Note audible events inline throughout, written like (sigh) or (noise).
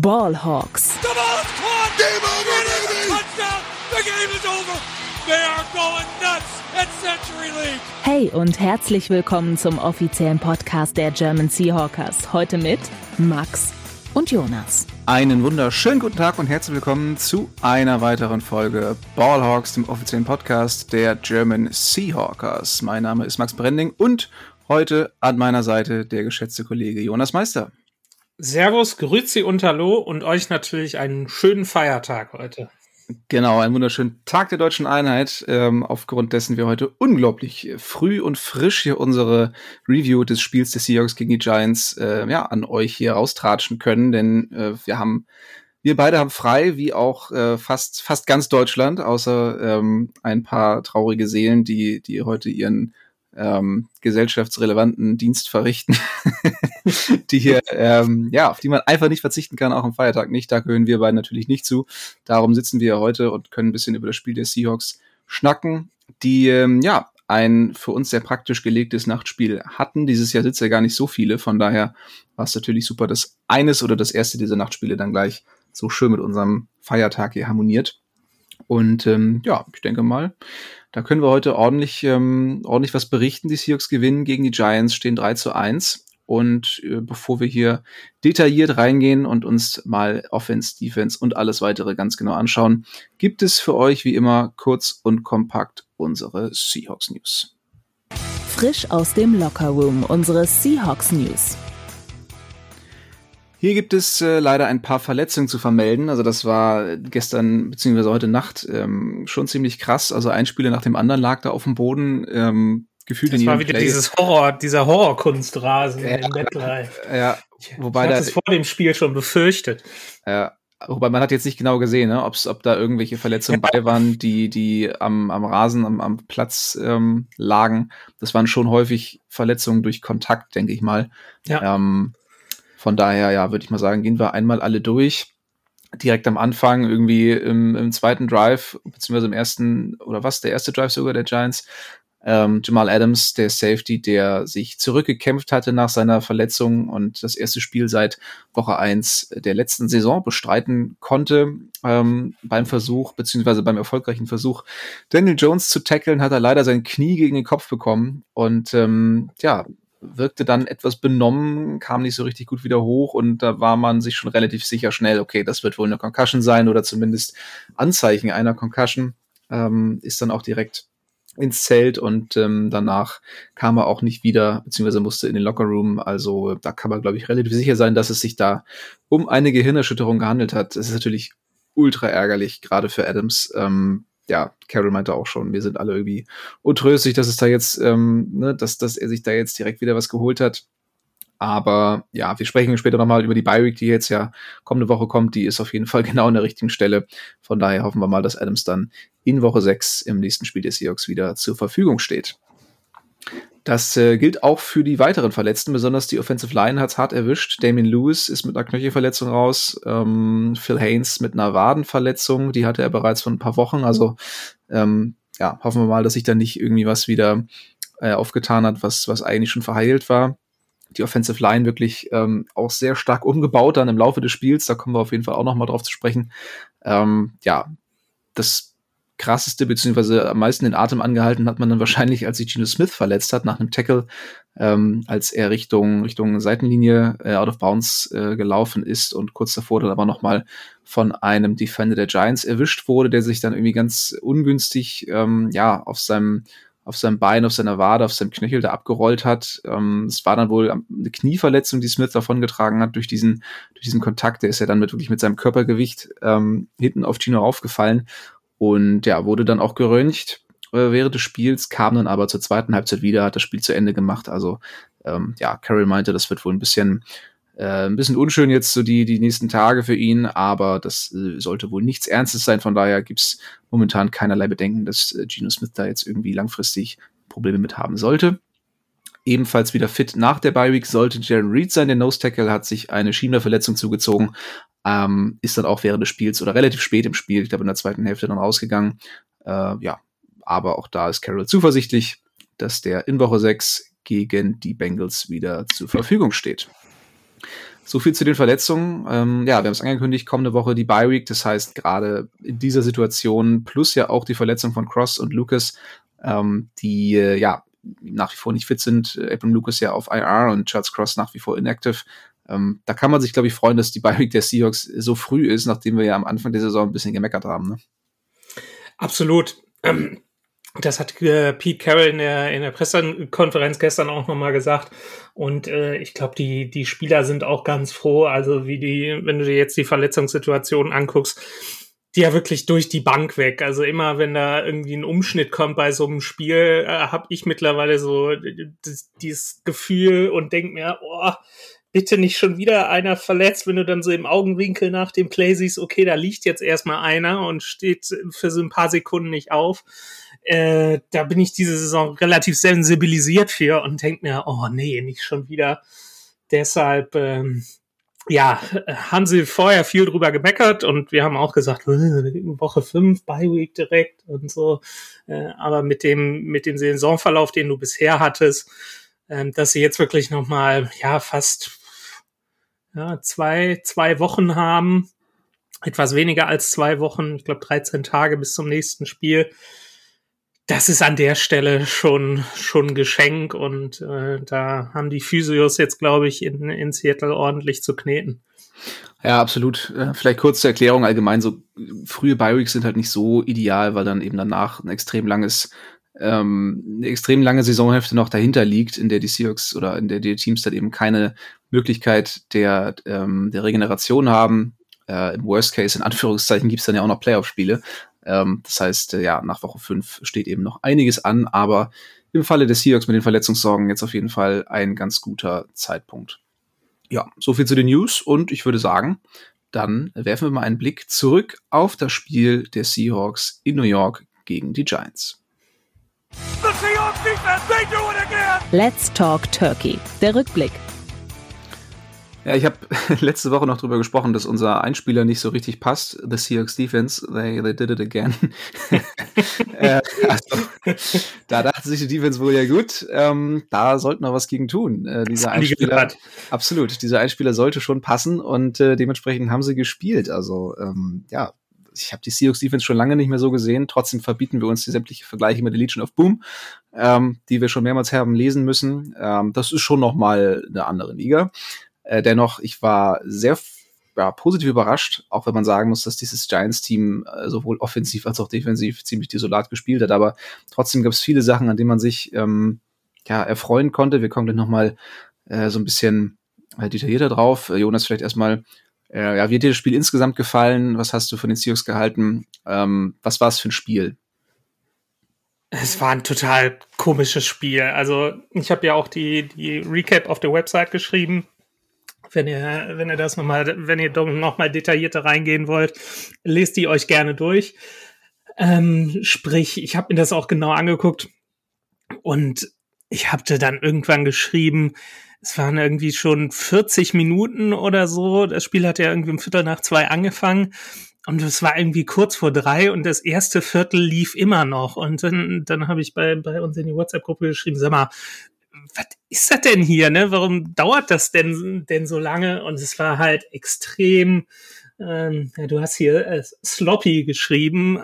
Ballhawks. The ball is caught. Game over, baby. Touchdown. The game is over. They are going nuts at Century League. Hey und herzlich willkommen zum offiziellen Podcast der German Seahawkers. Heute mit Max und Jonas. Einen wunderschönen guten Tag und herzlich willkommen zu einer weiteren Folge Ballhawks, dem offiziellen Podcast der German Seahawkers. Mein Name ist Max Brending und heute an meiner Seite der geschätzte Kollege Jonas Meister. Servus, Grüezi und Hallo und euch natürlich einen schönen Feiertag heute. Genau, einen wunderschönen Tag der deutschen Einheit, ähm, aufgrund dessen wir heute unglaublich früh und frisch hier unsere Review des Spiels des Seahawks gegen die Giants äh, ja, an euch hier raustratschen können, denn äh, wir haben wir beide haben frei, wie auch äh, fast fast ganz Deutschland, außer ähm, ein paar traurige Seelen, die die heute ihren ähm, gesellschaftsrelevanten Dienst verrichten, (laughs) die hier, ähm, ja, auf die man einfach nicht verzichten kann, auch am Feiertag nicht. Da gehören wir beide natürlich nicht zu. Darum sitzen wir heute und können ein bisschen über das Spiel der Seahawks schnacken, die, ähm, ja, ein für uns sehr praktisch gelegtes Nachtspiel hatten. Dieses Jahr sitzen ja gar nicht so viele, von daher war es natürlich super, dass eines oder das erste dieser Nachtspiele dann gleich so schön mit unserem Feiertag hier harmoniert. Und ähm, ja, ich denke mal, da können wir heute ordentlich, ähm, ordentlich was berichten. Die Seahawks gewinnen gegen die Giants, stehen 3 zu 1. Und äh, bevor wir hier detailliert reingehen und uns mal Offense, Defense und alles weitere ganz genau anschauen, gibt es für euch wie immer kurz und kompakt unsere Seahawks News. Frisch aus dem Locker Room unsere Seahawks News. Hier gibt es äh, leider ein paar Verletzungen zu vermelden. Also das war gestern beziehungsweise heute Nacht ähm, schon ziemlich krass. Also ein Spieler nach dem anderen lag da auf dem Boden. Ähm, gefühlt das in war wieder Play. dieses Horror, dieser Horrorkunstrasen Ja, in MetLife. Ja, wobei ich da, hatte es vor dem Spiel schon befürchtet. ja, wobei man hat jetzt nicht genau gesehen, ne, ob's, ob da irgendwelche Verletzungen bei (laughs) waren, die die am, am Rasen, am, am Platz ähm, lagen. Das waren schon häufig Verletzungen durch Kontakt, denke ich mal. Ja. Ähm, von daher, ja, würde ich mal sagen, gehen wir einmal alle durch. Direkt am Anfang, irgendwie im, im zweiten Drive, beziehungsweise im ersten, oder was, der erste Drive sogar der Giants, ähm, Jamal Adams, der Safety, der sich zurückgekämpft hatte nach seiner Verletzung und das erste Spiel seit Woche eins der letzten Saison bestreiten konnte. Ähm, beim Versuch, beziehungsweise beim erfolgreichen Versuch, Daniel Jones zu tackeln, hat er leider sein Knie gegen den Kopf bekommen und ähm, ja, wirkte dann etwas benommen, kam nicht so richtig gut wieder hoch und da war man sich schon relativ sicher schnell, okay, das wird wohl eine Concussion sein oder zumindest Anzeichen einer Concussion. Ähm, ist dann auch direkt ins Zelt und ähm, danach kam er auch nicht wieder, beziehungsweise musste in den Lockerroom. Also da kann man, glaube ich, relativ sicher sein, dass es sich da um eine Gehirnerschütterung gehandelt hat. Es ist natürlich ultra ärgerlich, gerade für Adams. Ähm, ja, Carol meinte auch schon, wir sind alle irgendwie untröstlich, dass es da jetzt, ähm, ne, dass, dass er sich da jetzt direkt wieder was geholt hat. Aber ja, wir sprechen später nochmal über die Bi-Week, die jetzt ja kommende Woche kommt. Die ist auf jeden Fall (laughs) genau an der richtigen Stelle. Von daher hoffen wir mal, dass Adams dann in Woche 6 im nächsten Spiel des Seahawks wieder zur Verfügung steht. Das äh, gilt auch für die weiteren Verletzten, besonders die Offensive Line hat's hart erwischt. Damien Lewis ist mit einer Knöchelverletzung raus, ähm, Phil Haynes mit einer Wadenverletzung, die hatte er bereits vor ein paar Wochen. Also ähm, ja, hoffen wir mal, dass sich da nicht irgendwie was wieder äh, aufgetan hat, was, was eigentlich schon verheilt war. Die Offensive Line wirklich ähm, auch sehr stark umgebaut dann im Laufe des Spiels. Da kommen wir auf jeden Fall auch noch mal drauf zu sprechen. Ähm, ja, das krasseste beziehungsweise am meisten den Atem angehalten hat man dann wahrscheinlich, als sich Geno Smith verletzt hat nach einem Tackle, ähm, als er Richtung Richtung Seitenlinie äh, out of bounds äh, gelaufen ist und kurz davor dann aber noch mal von einem Defender der Giants erwischt wurde, der sich dann irgendwie ganz ungünstig ähm, ja auf seinem auf seinem Bein, auf seiner Wade, auf seinem Knöchel da abgerollt hat. Ähm, es war dann wohl eine Knieverletzung, die Smith davongetragen hat durch diesen, durch diesen Kontakt. Der ist ja dann mit, wirklich mit seinem Körpergewicht ähm, hinten auf Gino aufgefallen und ja, wurde dann auch geröntgt äh, während des Spiels, kam dann aber zur zweiten Halbzeit wieder, hat das Spiel zu Ende gemacht. Also ähm, ja, Carroll meinte, das wird wohl ein bisschen äh, ein bisschen unschön jetzt so die, die nächsten Tage für ihn, aber das äh, sollte wohl nichts Ernstes sein. Von daher gibt's momentan keinerlei Bedenken, dass äh, Geno Smith da jetzt irgendwie langfristig Probleme mit haben sollte. Ebenfalls wieder fit nach der Bye Week sollte Jaron Reed sein. Der Nose Tackle hat sich eine Schiebenerverletzung zugezogen, ähm, ist dann auch während des Spiels oder relativ spät im Spiel, ich glaube in der zweiten Hälfte dann rausgegangen. Äh, ja, aber auch da ist Carroll zuversichtlich, dass der in Woche 6 gegen die Bengals wieder zur Verfügung steht. so viel zu den Verletzungen. Ähm, ja, wir haben es angekündigt, kommende Woche die Bye Week. Das heißt, gerade in dieser Situation plus ja auch die Verletzung von Cross und Lucas, ähm, die äh, ja nach wie vor nicht fit sind. Abram Lucas ja auf IR und Charles Cross nach wie vor inactive. Ähm, da kann man sich, glaube ich, freuen, dass die Bye Week der Seahawks so früh ist, nachdem wir ja am Anfang der Saison ein bisschen gemeckert haben. Ne? Absolut. Ähm, das hat äh, Pete Carroll in der, in der Pressekonferenz gestern auch nochmal gesagt. Und äh, ich glaube, die, die Spieler sind auch ganz froh. Also wie die, wenn du dir jetzt die Verletzungssituation anguckst, die ja wirklich durch die Bank weg. Also immer, wenn da irgendwie ein Umschnitt kommt bei so einem Spiel, äh, habe ich mittlerweile so das, dieses Gefühl und denk mir, oh, bitte nicht schon wieder einer verletzt, wenn du dann so im Augenwinkel nach dem Play siehst, okay, da liegt jetzt erstmal einer und steht für so ein paar Sekunden nicht auf. Äh, da bin ich diese Saison relativ sensibilisiert für und denk mir, oh nee, nicht schon wieder. Deshalb, ähm, ja, haben sie vorher viel drüber gemeckert und wir haben auch gesagt, Woche fünf, Bye Week direkt und so. Äh, aber mit dem, mit dem Saisonverlauf, den du bisher hattest, äh, dass sie jetzt wirklich nochmal, ja, fast ja, zwei, zwei Wochen haben, etwas weniger als zwei Wochen, ich glaube 13 Tage bis zum nächsten Spiel. Das ist an der Stelle schon schon Geschenk und äh, da haben die Physios jetzt, glaube ich, in, in Seattle ordentlich zu kneten. Ja, absolut. Äh, vielleicht kurz zur Erklärung allgemein, so frühe Bioweeks sind halt nicht so ideal, weil dann eben danach ein extrem langes ähm, eine extrem lange Saisonhälfte noch dahinter liegt, in der die Seahawks oder in der die Teams dann eben keine Möglichkeit der, ähm, der Regeneration haben. Äh, Im Worst Case, in Anführungszeichen, gibt's dann ja auch noch Playoff-Spiele. Ähm, das heißt, äh, ja, nach Woche 5 steht eben noch einiges an, aber im Falle des Seahawks mit den Verletzungssorgen jetzt auf jeden Fall ein ganz guter Zeitpunkt. Ja, so viel zu den News und ich würde sagen, dann werfen wir mal einen Blick zurück auf das Spiel der Seahawks in New York gegen die Giants. Let's Talk Turkey. Der Rückblick. Ja, ich habe (laughs) letzte Woche noch drüber gesprochen, dass unser Einspieler nicht so richtig passt. The Seahawks Defense, they, they did it again. (laughs) äh, also, da dachte sich die Defense wohl ja gut, ähm, da sollten wir was gegen tun. Äh, dieser Einspieler, absolut, dieser Einspieler sollte schon passen und äh, dementsprechend haben sie gespielt. Also ähm, ja, ich habe die Seahawks Defense schon lange nicht mehr so gesehen. Trotzdem verbieten wir uns die sämtliche Vergleiche mit der Legion of Boom, ähm, die wir schon mehrmals haben lesen müssen. Ähm, das ist schon noch mal eine andere Liga. Äh, dennoch, ich war sehr ja, positiv überrascht, auch wenn man sagen muss, dass dieses Giants-Team äh, sowohl offensiv als auch defensiv ziemlich desolat gespielt hat. Aber trotzdem gab es viele Sachen, an denen man sich ähm, ja, erfreuen konnte. Wir kommen dann noch mal äh, so ein bisschen äh, detaillierter drauf. Äh, Jonas, vielleicht erstmal äh, ja, wie hat dir das Spiel insgesamt gefallen? Was hast du von den Seahawks gehalten? Ähm, was war es für ein Spiel? Es war ein total komisches Spiel. Also ich habe ja auch die, die Recap auf der Website geschrieben. Wenn ihr, wenn ihr das nochmal, wenn ihr nochmal detaillierter reingehen wollt, lest die euch gerne durch. Ähm, sprich, ich habe mir das auch genau angeguckt und ich habe dann irgendwann geschrieben, es waren irgendwie schon 40 Minuten oder so. Das Spiel hat ja irgendwie um Viertel nach zwei angefangen. Und es war irgendwie kurz vor drei und das erste Viertel lief immer noch. Und dann, dann habe ich bei, bei uns in die WhatsApp-Gruppe geschrieben, sag mal, was ist das denn hier, ne? Warum dauert das denn, denn so lange? Und es war halt extrem, ähm, ja, du hast hier äh, sloppy geschrieben.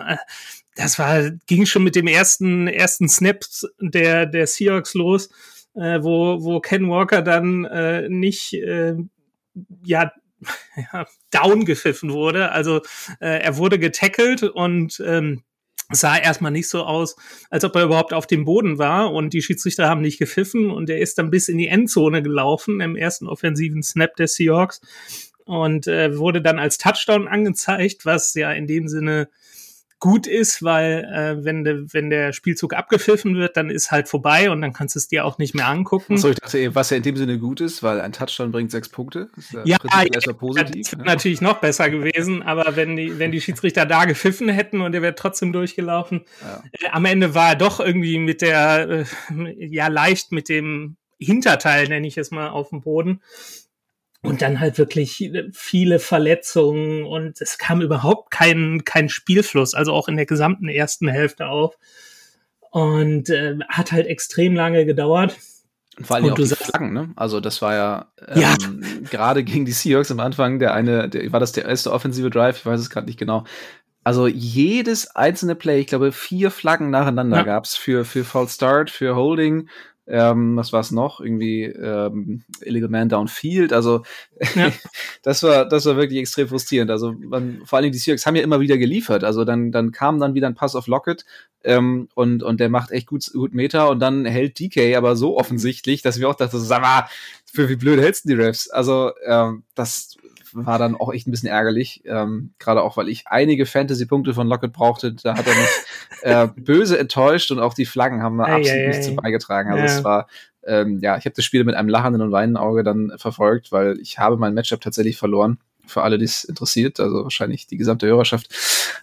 Das war, ging schon mit dem ersten, ersten Snap der, der Seahawks los äh, wo, wo Ken Walker dann äh, nicht äh, ja, (laughs) ja down gepfiffen wurde. Also äh, er wurde getackelt und ähm, sah erstmal nicht so aus, als ob er überhaupt auf dem Boden war und die Schiedsrichter haben nicht gepfiffen und er ist dann bis in die Endzone gelaufen im ersten offensiven Snap der Seahawks und äh, wurde dann als Touchdown angezeigt, was ja in dem Sinne gut ist, weil äh, wenn, de, wenn der Spielzug abgepfiffen wird, dann ist halt vorbei und dann kannst du es dir auch nicht mehr angucken. So, ich dachte, was ja in dem Sinne gut ist, weil ein Touchdown bringt sechs Punkte. ja, ja, ja positiv, das wäre ne? natürlich noch besser gewesen, aber wenn die, wenn die Schiedsrichter da gepfiffen hätten und er wäre trotzdem durchgelaufen, ja. äh, am Ende war er doch irgendwie mit der, äh, ja, leicht mit dem Hinterteil, nenne ich es mal, auf dem Boden. Und dann halt wirklich viele Verletzungen und es kam überhaupt kein, kein Spielfluss, also auch in der gesamten ersten Hälfte auf. Und äh, hat halt extrem lange gedauert. Vor allem auch die Flaggen, ne? Also das war ja, ähm, ja. gerade gegen die Seahawks am Anfang, der eine, der, war das der erste offensive Drive, ich weiß es gerade nicht genau. Also jedes einzelne Play, ich glaube vier Flaggen nacheinander ja. gab's für, für False Start, für Holding, ähm, was war es noch? Irgendwie ähm, Illegal Man Downfield. Also ja. (laughs) das war das war wirklich extrem frustrierend. Also man, vor allen Dingen die Seahawks haben ja immer wieder geliefert. Also dann dann kam dann wieder ein Pass auf Lockett ähm, und und der macht echt gut gut Meter und dann hält DK aber so offensichtlich, dass wir auch dachten, sag mal, für wie blöd hältst du die Refs? Also ähm, das war dann auch echt ein bisschen ärgerlich. Ähm, Gerade auch, weil ich einige Fantasy-Punkte von Lockett brauchte. Da hat er mich (laughs) äh, böse enttäuscht und auch die Flaggen haben absolut ei, nichts zu beigetragen. Also ja. es war, ähm, ja, ich habe das Spiel mit einem lachenden und weinenden Auge dann verfolgt, weil ich habe mein Matchup tatsächlich verloren. Für alle, die es interessiert, also wahrscheinlich die gesamte Hörerschaft.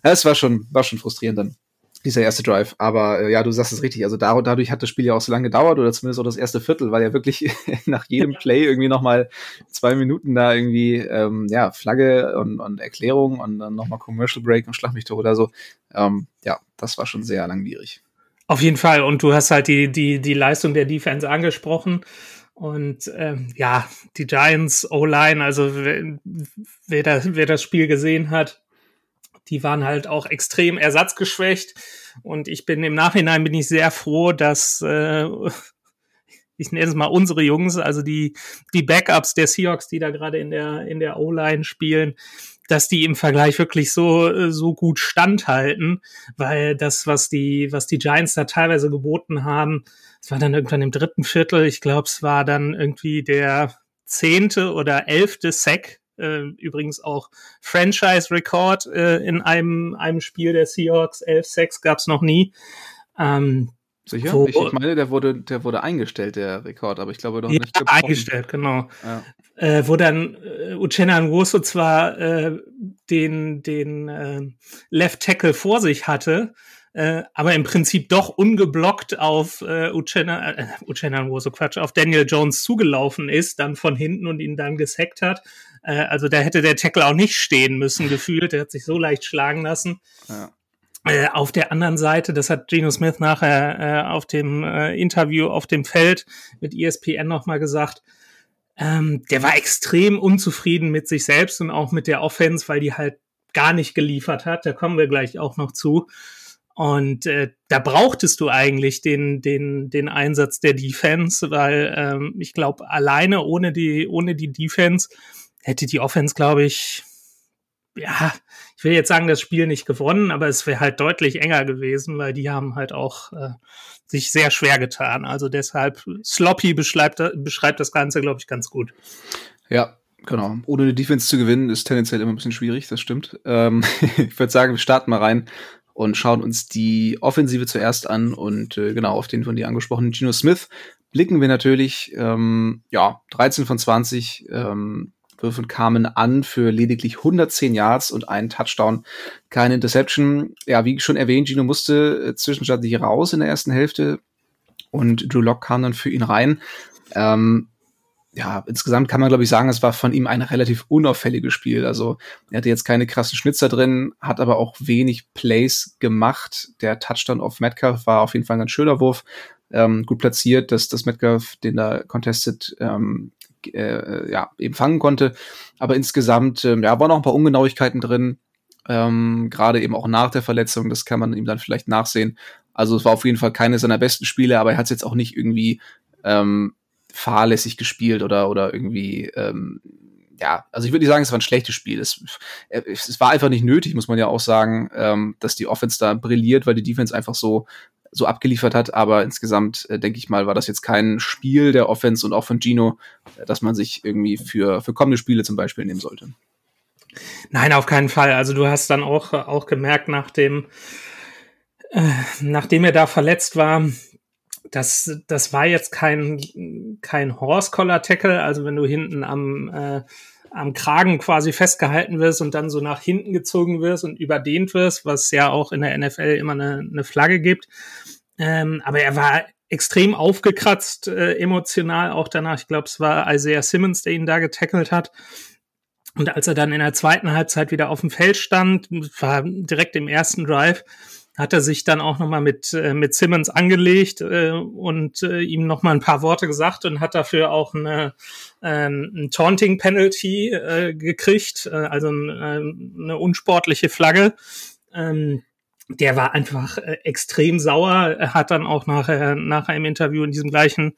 Es war schon, war schon frustrierend dann dieser erste Drive. Aber äh, ja, du sagst es richtig. Also da, dadurch hat das Spiel ja auch so lange gedauert oder zumindest auch das erste Viertel, weil ja wirklich (laughs) nach jedem Play irgendwie nochmal zwei Minuten da irgendwie ähm, ja Flagge und, und Erklärung und dann nochmal Commercial Break und Schlag mich doch oder so. Ähm, ja, das war schon sehr langwierig. Auf jeden Fall. Und du hast halt die die die Leistung der Defense angesprochen. Und ähm, ja, die Giants O-Line, also wer, wer, das, wer das Spiel gesehen hat, die waren halt auch extrem ersatzgeschwächt. Und ich bin im Nachhinein bin ich sehr froh, dass äh, (laughs) ich nenne es mal unsere Jungs, also die die Backups der Seahawks, die da gerade in der in der O-Line spielen, dass die im Vergleich wirklich so so gut standhalten, weil das was die was die Giants da teilweise geboten haben, es war dann irgendwann im dritten Viertel, ich glaube, es war dann irgendwie der zehnte oder elfte Sack äh, übrigens auch Franchise-Rekord äh, in einem, einem Spiel der Seahawks. 11-6 gab es noch nie. Ähm, Sicher? Wo, ich, ich, meine, der wurde, der wurde eingestellt, der Rekord, aber ich glaube doch ja, nicht gebrochen. eingestellt, genau. Ja. Äh, wo dann äh, Uchenna Nwosu zwar äh, den, den äh, Left Tackle vor sich hatte, äh, aber im Prinzip doch ungeblockt auf äh, Uchenna, äh, Uchenna Nwosu, Quatsch, auf Daniel Jones zugelaufen ist, dann von hinten und ihn dann gesackt hat. Äh, also da hätte der Tackle auch nicht stehen müssen, (laughs) gefühlt. Der hat sich so leicht schlagen lassen. Ja. Äh, auf der anderen Seite, das hat Geno Smith nachher äh, auf dem äh, Interview auf dem Feld mit ESPN nochmal gesagt, ähm, der war extrem unzufrieden mit sich selbst und auch mit der Offense, weil die halt gar nicht geliefert hat. Da kommen wir gleich auch noch zu. Und äh, da brauchtest du eigentlich den, den, den Einsatz der Defense, weil ähm, ich glaube, alleine ohne die, ohne die Defense hätte die Offense, glaube ich, ja, ich will jetzt sagen, das Spiel nicht gewonnen, aber es wäre halt deutlich enger gewesen, weil die haben halt auch äh, sich sehr schwer getan. Also deshalb, Sloppy beschreibt, beschreibt das Ganze, glaube ich, ganz gut. Ja, genau. Ohne eine Defense zu gewinnen, ist tendenziell immer ein bisschen schwierig, das stimmt. Ähm, (laughs) ich würde sagen, wir starten mal rein und schauen uns die Offensive zuerst an und äh, genau auf den von dir angesprochenen Geno Smith blicken wir natürlich, ähm, ja, 13 von 20, ähm, Würfen kamen an für lediglich 110 Yards und einen Touchdown, keine Interception. Ja, wie schon erwähnt, Gino musste äh, zwischenstaatlich raus in der ersten Hälfte und Drew Lock kam dann für ihn rein. Ähm, ja, insgesamt kann man, glaube ich, sagen, es war von ihm ein relativ unauffälliges Spiel. Also er hatte jetzt keine krassen Schnitzer drin, hat aber auch wenig Plays gemacht. Der Touchdown auf Metcalf war auf jeden Fall ein ganz schöner Wurf. Ähm, gut platziert, dass das Metcalf, den da contested, ähm, äh, ja, eben fangen konnte. Aber insgesamt, ähm, ja, waren noch ein paar Ungenauigkeiten drin. Ähm, Gerade eben auch nach der Verletzung, das kann man ihm dann vielleicht nachsehen. Also es war auf jeden Fall keine seiner besten Spiele, aber er hat es jetzt auch nicht irgendwie ähm, fahrlässig gespielt oder, oder irgendwie, ähm, ja, also ich würde nicht sagen, es war ein schlechtes Spiel. Es, es war einfach nicht nötig, muss man ja auch sagen, ähm, dass die Offense da brilliert, weil die Defense einfach so so abgeliefert hat. Aber insgesamt, äh, denke ich mal, war das jetzt kein Spiel der Offense und auch von Gino, äh, dass man sich irgendwie für, für kommende Spiele zum Beispiel nehmen sollte. Nein, auf keinen Fall. Also du hast dann auch, auch gemerkt, nach dem, äh, nachdem er da verletzt war, das, das war jetzt kein, kein Horse-Collar-Tackle, also wenn du hinten am, äh, am Kragen quasi festgehalten wirst und dann so nach hinten gezogen wirst und überdehnt wirst, was ja auch in der NFL immer eine, eine Flagge gibt. Ähm, aber er war extrem aufgekratzt, äh, emotional auch danach. Ich glaube, es war Isaiah Simmons, der ihn da getackelt hat. Und als er dann in der zweiten Halbzeit wieder auf dem Feld stand, war direkt im ersten Drive, hat er sich dann auch nochmal mit, äh, mit Simmons angelegt äh, und äh, ihm nochmal ein paar Worte gesagt und hat dafür auch eine, ähm, ein Taunting-Penalty äh, gekriegt, äh, also ein, äh, eine unsportliche Flagge. Ähm, der war einfach äh, extrem sauer. Er hat dann auch nachher, nachher im Interview in diesem gleichen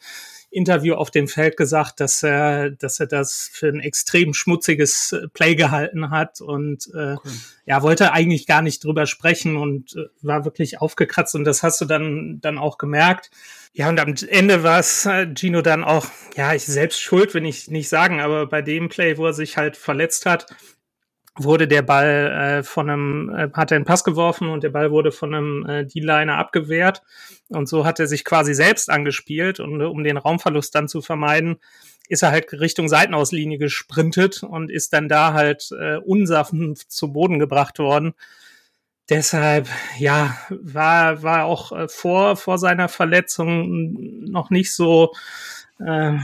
Interview auf dem Feld gesagt, dass er, dass er das für ein extrem schmutziges äh, Play gehalten hat und äh, cool. ja, wollte eigentlich gar nicht drüber sprechen und äh, war wirklich aufgekratzt und das hast du dann, dann auch gemerkt. Ja, und am Ende war es äh, Gino dann auch, ja, ich selbst schuld, will ich nicht sagen, aber bei dem Play, wo er sich halt verletzt hat, wurde der Ball äh, von einem, äh, hat er einen Pass geworfen und der Ball wurde von einem äh, D-Liner abgewehrt. Und so hat er sich quasi selbst angespielt und um den Raumverlust dann zu vermeiden, ist er halt Richtung Seitenauslinie gesprintet und ist dann da halt äh, unsanft zu Boden gebracht worden. Deshalb, ja, war, war auch äh, vor, vor seiner Verletzung noch nicht so, äh,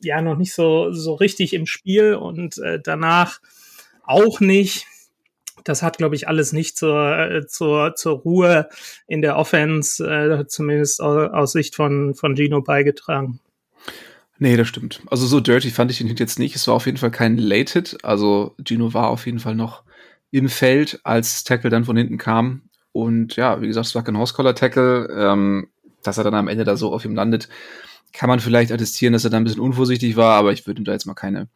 ja, noch nicht so, so richtig im Spiel und äh, danach auch nicht. Das hat, glaube ich, alles nicht zur, äh, zur, zur Ruhe in der Offense, äh, zumindest aus, Sicht von, von Gino beigetragen. Nee, das stimmt. Also so dirty fand ich den Hit jetzt nicht. Es war auf jeden Fall kein Late-Hit. Also Gino war auf jeden Fall noch im Feld, als Tackle dann von hinten kam. Und ja, wie gesagt, es war kein Horse-Collar-Tackle. Ähm, dass er dann am Ende da so auf ihm landet, kann man vielleicht attestieren, dass er da ein bisschen unvorsichtig war, aber ich würde ihm da jetzt mal keine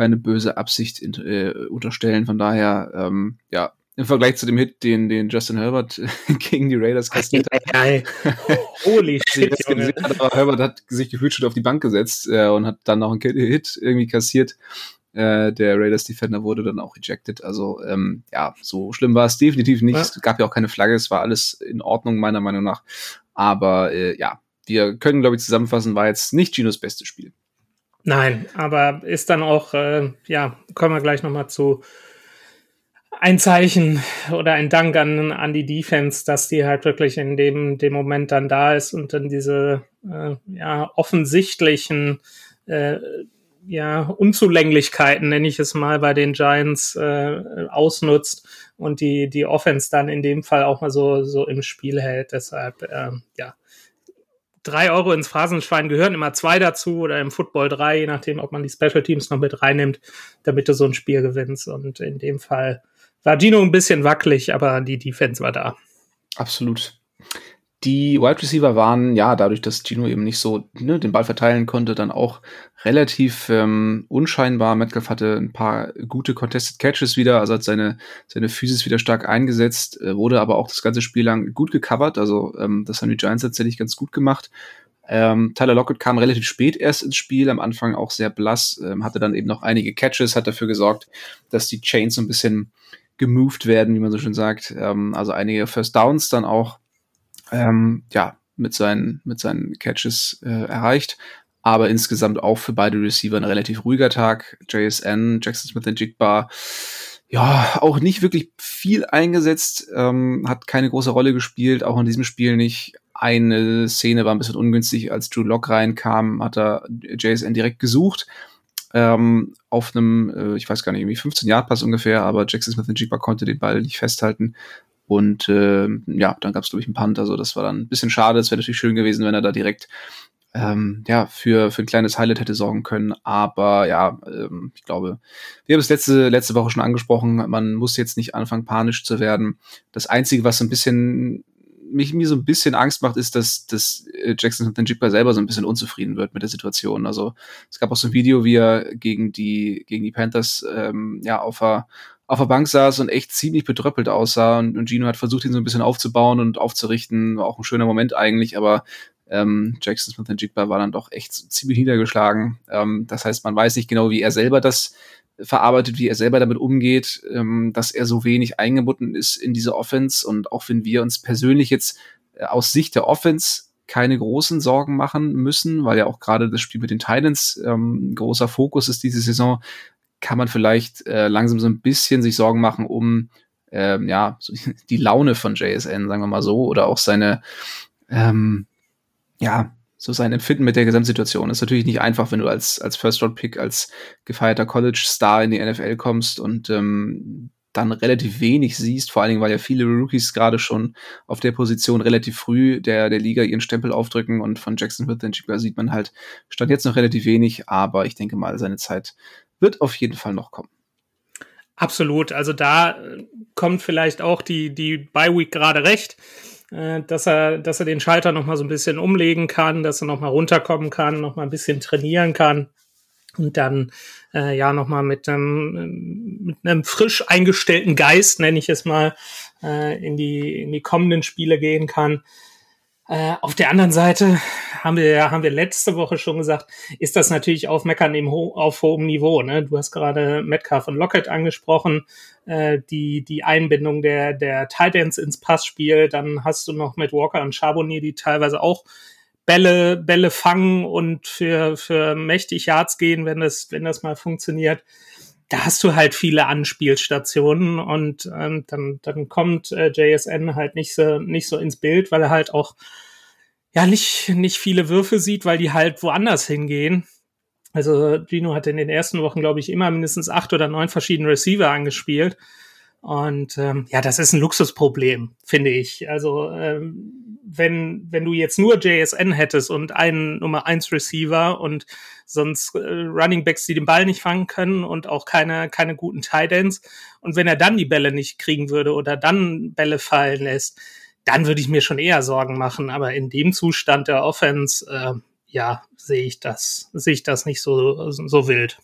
keine böse Absicht in, äh, unterstellen. Von daher, ähm, ja, im Vergleich zu dem Hit, den, den Justin Herbert (laughs) gegen die Raiders kassiert hat. (laughs) Holy shit, hat, aber Herbert hat sich gefühlt schon auf die Bank gesetzt äh, und hat dann noch einen Hit irgendwie kassiert. Äh, der Raiders Defender wurde dann auch ejected. Also ähm, ja, so schlimm war es definitiv nicht. Ja. Es gab ja auch keine Flagge, es war alles in Ordnung, meiner Meinung nach. Aber äh, ja, wir können, glaube ich, zusammenfassen, war jetzt nicht Ginos bestes Spiel. Nein, aber ist dann auch, äh, ja, kommen wir gleich nochmal zu ein Zeichen oder ein Dank an, an die Defense, dass die halt wirklich in dem, dem Moment dann da ist und dann diese äh, ja, offensichtlichen äh, ja, Unzulänglichkeiten, nenne ich es mal, bei den Giants äh, ausnutzt und die, die Offense dann in dem Fall auch mal so, so im Spiel hält. Deshalb, äh, ja, drei Euro ins Phrasenschwein gehören immer zwei dazu oder im Football drei, je nachdem, ob man die Special Teams noch mit reinnimmt, damit du so ein Spiel gewinnst. Und in dem Fall war Gino ein bisschen wackelig, aber die Defense war da. Absolut. Die Wide Receiver waren, ja, dadurch, dass Gino eben nicht so ne, den Ball verteilen konnte, dann auch relativ ähm, unscheinbar. Metcalf hatte ein paar gute Contested Catches wieder, also hat seine, seine Physis wieder stark eingesetzt, äh, wurde aber auch das ganze Spiel lang gut gecovert. Also ähm, das haben die Giants tatsächlich ganz gut gemacht. Ähm, Tyler Lockett kam relativ spät erst ins Spiel, am Anfang auch sehr blass, ähm, hatte dann eben noch einige Catches, hat dafür gesorgt, dass die Chains so ein bisschen gemoved werden, wie man so schön sagt. Ähm, also einige First Downs dann auch ähm, ja, mit seinen, mit seinen Catches äh, erreicht. Aber insgesamt auch für beide Receiver ein relativ ruhiger Tag. JSN, Jackson Smith und Jigbar, ja, auch nicht wirklich viel eingesetzt, ähm, hat keine große Rolle gespielt, auch in diesem Spiel nicht. Eine Szene war ein bisschen ungünstig, als Drew Lock reinkam, hat er JSN direkt gesucht. Ähm, auf einem, äh, ich weiß gar nicht, irgendwie 15 Yard Pass ungefähr, aber Jackson Smith und Jigba konnte den Ball nicht festhalten. Und äh, ja, dann gab es, glaube ich, einen Punt. Also das war dann ein bisschen schade. Es wäre natürlich schön gewesen, wenn er da direkt ähm, ja, für, für ein kleines Highlight hätte sorgen können. Aber ja, ähm, ich glaube, wir haben es letzte, letzte Woche schon angesprochen, man muss jetzt nicht anfangen, panisch zu werden. Das Einzige, was so ein bisschen mich mir so ein bisschen Angst macht, ist, dass, dass äh, Jackson Jigba selber so ein bisschen unzufrieden wird mit der Situation. Also es gab auch so ein Video, wie er gegen die, gegen die Panthers ähm, ja auf der auf der Bank saß und echt ziemlich bedröppelt aussah. Und, und Gino hat versucht, ihn so ein bisschen aufzubauen und aufzurichten. War auch ein schöner Moment eigentlich, aber ähm, Jackson Smith Jigba war dann doch echt ziemlich niedergeschlagen. Ähm, das heißt, man weiß nicht genau, wie er selber das verarbeitet, wie er selber damit umgeht, ähm, dass er so wenig eingebunden ist in diese Offense. Und auch wenn wir uns persönlich jetzt äh, aus Sicht der Offense keine großen Sorgen machen müssen, weil ja auch gerade das Spiel mit den Titans ähm, großer Fokus ist diese Saison, kann man vielleicht äh, langsam so ein bisschen sich Sorgen machen um ähm, ja so (laughs) die Laune von JSN, sagen wir mal so, oder auch seine ähm, ja so sein Empfinden mit der Gesamtsituation. ist natürlich nicht einfach, wenn du als als First Round Pick als gefeierter College Star in die NFL kommst und ähm, dann relativ wenig siehst, vor allen Dingen, weil ja viele Rookies gerade schon auf der Position relativ früh der, der Liga ihren Stempel aufdrücken und von Jackson Smith den sieht man halt, stand jetzt noch relativ wenig, aber ich denke mal, seine Zeit wird auf jeden Fall noch kommen. Absolut, also da äh, kommt vielleicht auch die, die Bye Week gerade recht, äh, dass er, dass er den Schalter noch mal so ein bisschen umlegen kann, dass er noch mal runterkommen kann, noch mal ein bisschen trainieren kann und dann äh, ja nochmal mit einem, mit einem frisch eingestellten Geist, nenne ich es mal, äh, in, die, in die kommenden Spiele gehen kann. Äh, auf der anderen Seite haben wir, haben wir letzte Woche schon gesagt, ist das natürlich auf Meckern im Ho auf hohem Niveau. Ne? Du hast gerade Metcalf und Lockett angesprochen, äh, die, die Einbindung der, der Titans ins Passspiel. Dann hast du noch mit Walker und Charbonnier, die teilweise auch Bälle, Bälle fangen und für, für mächtig Yards gehen, wenn das, wenn das mal funktioniert. Da hast du halt viele Anspielstationen und ähm, dann, dann kommt äh, JSN halt nicht so, nicht so ins Bild, weil er halt auch ja nicht, nicht viele Würfe sieht, weil die halt woanders hingehen. Also Gino hat in den ersten Wochen, glaube ich, immer mindestens acht oder neun verschiedene Receiver angespielt. Und ähm, ja, das ist ein Luxusproblem, finde ich. Also ähm, wenn, wenn du jetzt nur JSN hättest und einen Nummer eins Receiver und sonst äh, Running Backs, die den Ball nicht fangen können und auch keine, keine guten Tight Ends. Und wenn er dann die Bälle nicht kriegen würde oder dann Bälle fallen lässt, dann würde ich mir schon eher Sorgen machen. Aber in dem Zustand der Offense, äh, ja, sehe ich das, sehe ich das nicht so, so wild.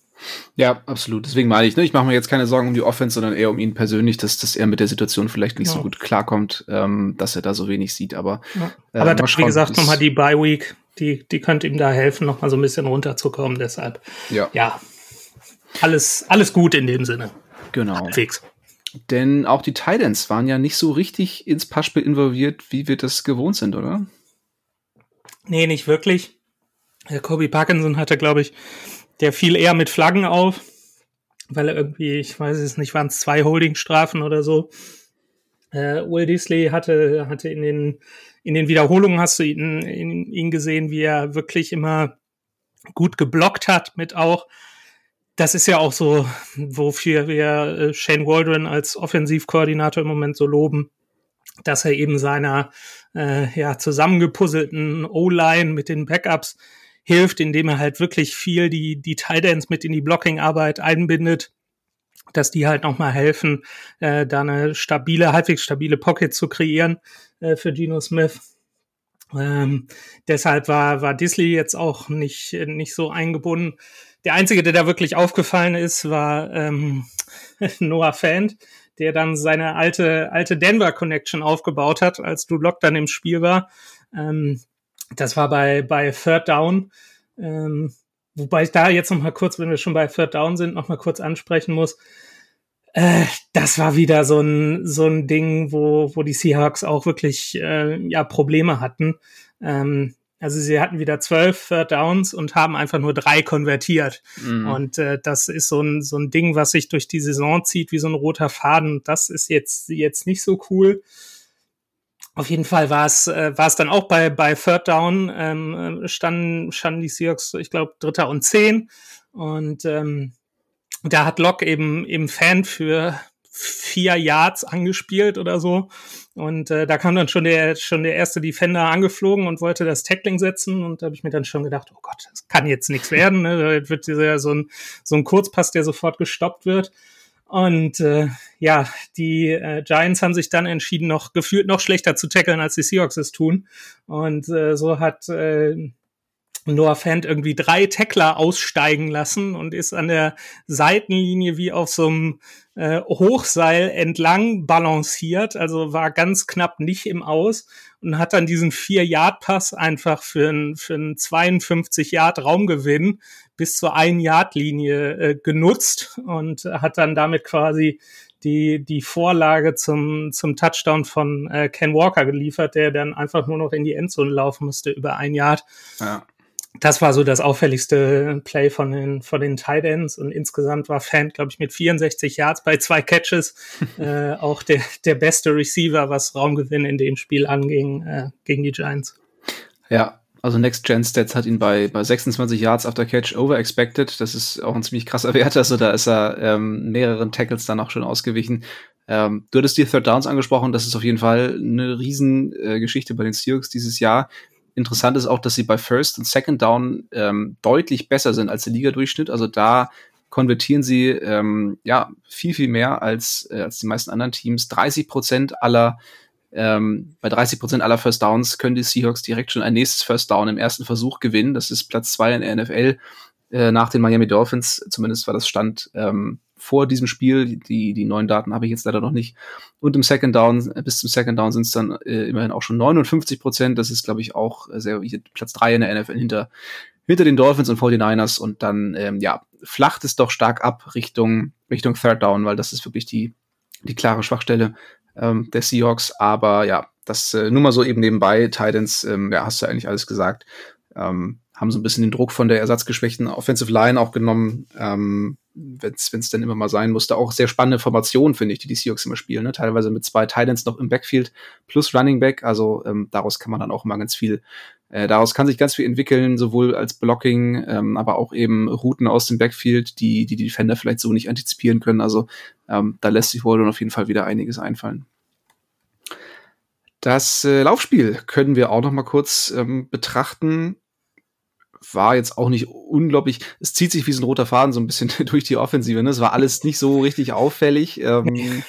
Ja, absolut. Deswegen meine ich, ne, ich mache mir jetzt keine Sorgen um die Offense, sondern eher um ihn persönlich, dass, dass er mit der Situation vielleicht nicht ja. so gut klarkommt, ähm, dass er da so wenig sieht. Aber, ja. äh, aber da, wie gesagt, nochmal die Bye Week, die, die könnte ihm da helfen, nochmal so ein bisschen runterzukommen. Deshalb, ja, ja alles, alles gut in dem Sinne. Genau. Fix. Denn auch die Titans waren ja nicht so richtig ins Passspiel involviert, wie wir das gewohnt sind, oder? Nee, nicht wirklich. Kobe Parkinson hatte, glaube ich, der fiel eher mit Flaggen auf, weil er irgendwie, ich weiß es nicht, waren es zwei Holdingstrafen oder so. Äh, Will Disley hatte, hatte in den, in den Wiederholungen hast du ihn, ihn, ihn gesehen, wie er wirklich immer gut geblockt hat mit auch. Das ist ja auch so, wofür wir äh, Shane Waldron als Offensivkoordinator im Moment so loben, dass er eben seiner äh, ja, zusammengepuzzelten O-Line mit den Backups hilft, indem er halt wirklich viel die, die Tidends mit in die Blocking-Arbeit einbindet, dass die halt nochmal helfen, äh, da eine stabile, halbwegs stabile Pocket zu kreieren äh, für Geno Smith. Ähm, deshalb war, war Disley jetzt auch nicht, nicht so eingebunden. Der einzige, der da wirklich aufgefallen ist, war ähm, (laughs) Noah Fant, der dann seine alte, alte Denver Connection aufgebaut hat, als Drew Lock dann im Spiel war. Ähm, das war bei, bei Third Down. Ähm, wobei ich da jetzt noch mal kurz, wenn wir schon bei Third Down sind, noch mal kurz ansprechen muss. Äh, das war wieder so ein, so ein Ding, wo, wo die Seahawks auch wirklich äh, ja, Probleme hatten. Ähm, also sie hatten wieder zwölf Third Downs und haben einfach nur drei konvertiert. Mhm. Und äh, das ist so ein, so ein Ding, was sich durch die Saison zieht, wie so ein roter Faden. Das ist jetzt, jetzt nicht so cool. Auf jeden Fall war es äh, war es dann auch bei bei Third Down ähm, standen standen die Seahawks ich glaube Dritter und Zehn. Und ähm, da hat Locke eben eben Fan für vier Yards angespielt oder so. Und äh, da kam dann schon der schon der erste Defender angeflogen und wollte das Tackling setzen. Und da habe ich mir dann schon gedacht oh Gott das kann jetzt nichts werden ne? da wird dieser so ein so ein Kurzpass der sofort gestoppt wird und äh, ja, die äh, Giants haben sich dann entschieden, noch gefühlt noch schlechter zu tackeln, als die Seahawks es tun. Und äh, so hat äh, Noah Fant irgendwie drei Tackler aussteigen lassen und ist an der Seitenlinie wie auf so einem äh, Hochseil entlang balanciert, also war ganz knapp nicht im Aus und hat dann diesen vier-Yard-Pass einfach für einen für einen 52-Yard-Raumgewinn bis zur Ein-Yard-Linie äh, genutzt und hat dann damit quasi die, die Vorlage zum, zum Touchdown von äh, Ken Walker geliefert, der dann einfach nur noch in die Endzone laufen musste über ein Yard. Ja. Das war so das auffälligste Play von den, von den Tight Ends und insgesamt war Fan, glaube ich, mit 64 Yards bei zwei Catches (laughs) äh, auch der, der beste Receiver, was Raumgewinn in dem Spiel anging, äh, gegen die Giants. Ja, also Next Gen Stats hat ihn bei, bei 26 Yards after Catch over expected. Das ist auch ein ziemlich krasser Wert. Also da ist er ähm, mehreren Tackles dann auch schon ausgewichen. Ähm, du hattest die Third Downs angesprochen. Das ist auf jeden Fall eine Riesengeschichte äh, bei den Seahawks dieses Jahr. Interessant ist auch, dass sie bei First und Second Down ähm, deutlich besser sind als der Liga-Durchschnitt. Also da konvertieren sie ähm, ja viel, viel mehr als, äh, als die meisten anderen Teams. 30 Prozent aller ähm, bei 30 Prozent aller First Downs können die Seahawks direkt schon ein nächstes First Down im ersten Versuch gewinnen. Das ist Platz zwei in der NFL äh, nach den Miami Dolphins. Zumindest war das Stand ähm, vor diesem Spiel. Die, die neuen Daten habe ich jetzt leider noch nicht. Und im Second Down, bis zum Second Down sind es dann äh, immerhin auch schon 59 Prozent. Das ist, glaube ich, auch sehr Platz drei in der NFL hinter, hinter den Dolphins und 49ers. Und dann, ähm, ja, flacht es doch stark ab Richtung, Richtung Third Down, weil das ist wirklich die, die klare Schwachstelle ähm, der Seahawks. Aber ja, das äh, nur mal so eben nebenbei. Titans, ähm, ja, hast du eigentlich alles gesagt. Ähm, haben so ein bisschen den Druck von der ersatzgeschwächten Offensive Line auch genommen, ähm, wenn es denn immer mal sein musste. Auch sehr spannende Formation, finde ich, die die Seahawks immer spielen. Ne? Teilweise mit zwei Titans noch im Backfield plus Running Back. Also ähm, daraus kann man dann auch immer ganz viel, äh, daraus kann sich ganz viel entwickeln, sowohl als Blocking, ähm, aber auch eben Routen aus dem Backfield, die die, die Defender vielleicht so nicht antizipieren können. Also ähm, da lässt sich wohl dann auf jeden Fall wieder einiges einfallen. Das äh, Laufspiel können wir auch noch mal kurz ähm, betrachten war jetzt auch nicht unglaublich, es zieht sich wie so ein roter Faden so ein bisschen (laughs) durch die Offensive. Ne? Es war alles nicht so richtig auffällig. Ähm,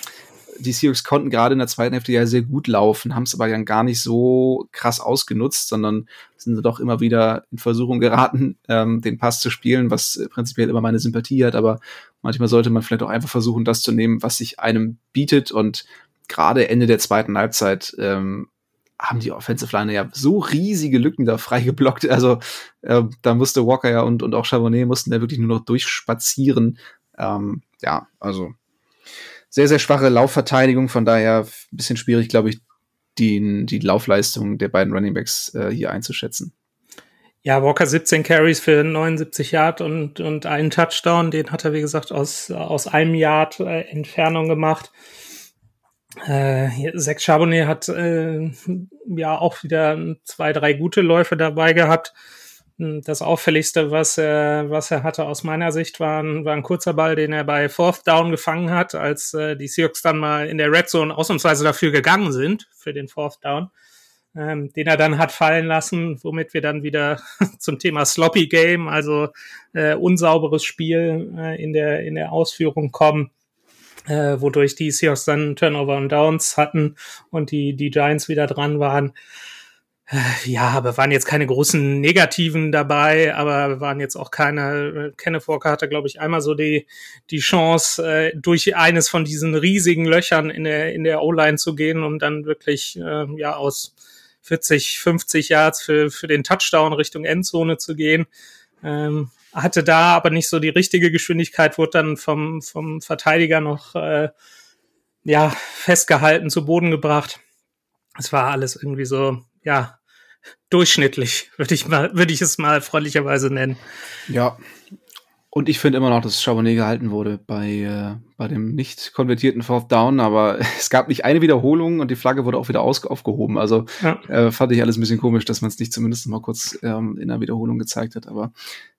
die Seahawks konnten gerade in der zweiten Hälfte ja sehr gut laufen, haben es aber ja gar nicht so krass ausgenutzt, sondern sind doch immer wieder in Versuchung geraten, ähm, den Pass zu spielen, was prinzipiell immer meine Sympathie hat, aber manchmal sollte man vielleicht auch einfach versuchen, das zu nehmen, was sich einem bietet und gerade Ende der zweiten Halbzeit ähm, haben die Offensive Line ja so riesige Lücken da (laughs) freigeblockt. Also äh, da musste Walker ja und, und auch Charbonnet mussten da wirklich nur noch durchspazieren. Ähm, ja, also sehr, sehr schwache Laufverteidigung, von daher ein bisschen schwierig, glaube ich, die, die Laufleistung der beiden Running Backs äh, hier einzuschätzen. Ja, Walker 17 Carries für 79 Yard und, und einen Touchdown. Den hat er, wie gesagt, aus, aus einem Yard äh, Entfernung gemacht. Äh, Sex Charbonnet hat äh, ja auch wieder zwei, drei gute Läufe dabei gehabt. Hm, das auffälligste, was er, was er hatte aus meiner Sicht, war ein, war ein kurzer Ball, den er bei Fourth Down gefangen hat, als äh, die Seahawks dann mal in der Red Zone ausnahmsweise dafür gegangen sind, für den Fourth Down, ähm, den er dann hat fallen lassen, womit wir dann wieder (laughs) zum Thema Sloppy Game, also äh, unsauberes Spiel äh, in, der, in der Ausführung kommen äh, wodurch die Seahawks dann Turnover und Downs hatten und die, die Giants wieder dran waren. Äh, ja, aber waren jetzt keine großen Negativen dabei, aber waren jetzt auch keine, Kenneth Walker hatte, glaube ich, einmal so die, die Chance, äh, durch eines von diesen riesigen Löchern in der, in der O-Line zu gehen, um dann wirklich, äh, ja, aus 40, 50 Yards für, für den Touchdown Richtung Endzone zu gehen. Ähm, hatte da aber nicht so die richtige Geschwindigkeit, wurde dann vom, vom Verteidiger noch äh, ja, festgehalten, zu Boden gebracht. Es war alles irgendwie so, ja, durchschnittlich, (laughs) würde ich mal, würde ich es mal freundlicherweise nennen. Ja. Und ich finde immer noch, dass Charbonnet gehalten wurde bei, äh, bei dem nicht konvertierten Fourth Down, aber (laughs) es gab nicht eine Wiederholung und die Flagge wurde auch wieder aufgehoben. Also ja. äh, fand ich alles ein bisschen komisch, dass man es nicht zumindest mal kurz ähm, in der Wiederholung gezeigt hat. Aber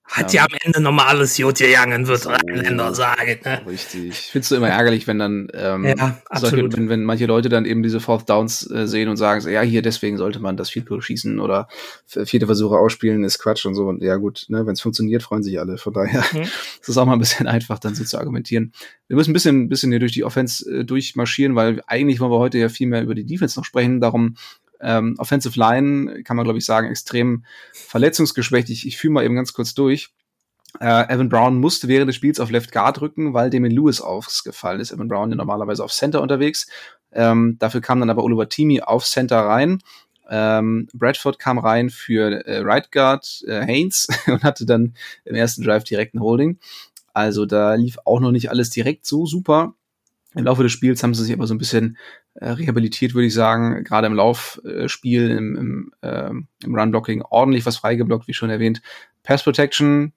hat ja, ja am Ende normales Jod gegangen, wird so, Rheinländer sagen. Ne? Richtig. Ich finde es so immer ärgerlich, wenn dann ähm, ja, solche, wenn, wenn manche Leute dann eben diese Fourth Downs äh, sehen und sagen, so, ja, hier deswegen sollte man das Field schießen oder vierte Versuche ausspielen, ist Quatsch und so. Und ja gut, ne, wenn es funktioniert, freuen sich alle. Von daher mhm. (laughs) ist es auch mal ein bisschen einfach, dann so zu argumentieren. Wir müssen ein bisschen, ein bisschen hier durch die Offense äh, durchmarschieren, weil eigentlich wollen wir heute ja viel mehr über die Defense noch sprechen. Darum ähm, Offensive Line, kann man glaube ich sagen, extrem verletzungsgeschwächt. Ich, ich fühle mal eben ganz kurz durch. Äh, Evan Brown musste während des Spiels auf Left Guard rücken, weil Damien Lewis ausgefallen ist. Evan Brown ja normalerweise auf Center unterwegs. Ähm, dafür kam dann aber Oliver Timi auf Center rein. Ähm, Bradford kam rein für äh, Right Guard äh, Haynes (laughs) und hatte dann im ersten Drive direkt ein Holding. Also da lief auch noch nicht alles direkt so super. Im Laufe des Spiels haben sie sich aber so ein bisschen rehabilitiert, würde ich sagen. Gerade im Laufspiel, im, im, äh, im Run-Blocking ordentlich was freigeblockt, wie schon erwähnt. Pass Protection,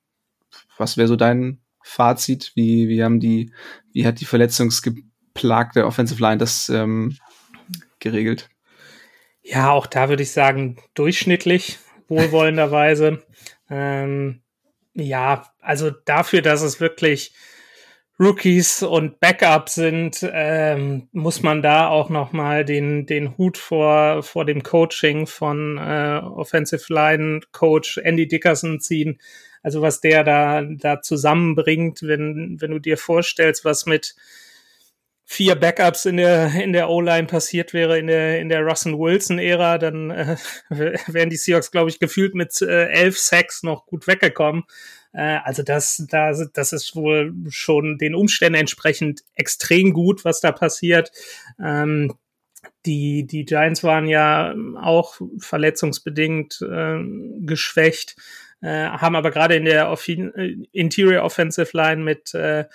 was wäre so dein Fazit? Wie, wie haben die, wie hat die verletzungsgeplagte Offensive Line das ähm, geregelt? Ja, auch da würde ich sagen, durchschnittlich wohlwollenderweise. (laughs) Ähm, ja, also dafür, dass es wirklich Rookies und Backup sind, ähm, muss man da auch noch mal den den Hut vor vor dem Coaching von äh, Offensive Line Coach Andy Dickerson ziehen. Also was der da da zusammenbringt, wenn wenn du dir vorstellst, was mit vier Backups in der in der O-Line passiert wäre in der in der Russell Wilson Ära, dann äh, (laughs) wären die Seahawks glaube ich gefühlt mit äh, elf Sacks noch gut weggekommen. Äh, also das, das, das ist wohl schon den Umständen entsprechend extrem gut, was da passiert. Ähm, die, die Giants waren ja auch verletzungsbedingt äh, geschwächt, äh, haben aber gerade in der Off Interior Offensive Line mit äh,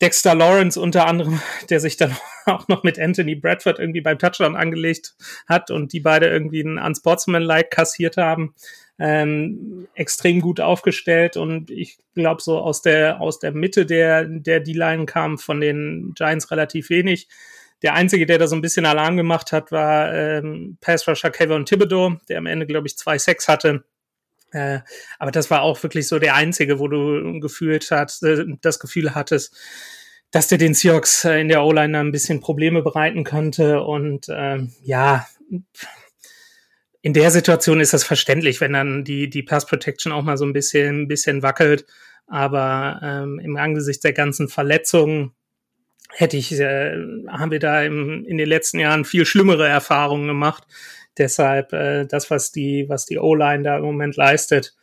Dexter Lawrence unter anderem, (laughs) der sich dann (laughs) auch noch mit Anthony Bradford irgendwie beim Touchdown angelegt hat und die beide irgendwie einen Unsportsman-like kassiert haben ähm, extrem gut aufgestellt und ich glaube so aus der aus der Mitte der der D-Line kam von den Giants relativ wenig. Der einzige, der da so ein bisschen Alarm gemacht hat, war ähm, Pass Rusher Kevin Thibodeau, der am Ende glaube ich zwei Sex hatte. Äh, aber das war auch wirklich so der einzige, wo du gefühlt hat, äh, das Gefühl hattest, dass der den Seahawks äh, in der O-Line ein bisschen Probleme bereiten könnte und ähm, ja, in der Situation ist das verständlich, wenn dann die, die Pass Protection auch mal so ein bisschen, ein bisschen wackelt. Aber ähm, im Angesicht der ganzen Verletzungen hätte ich, äh, haben wir da im, in den letzten Jahren viel schlimmere Erfahrungen gemacht. Deshalb äh, das, was die, was die O-Line da im Moment leistet,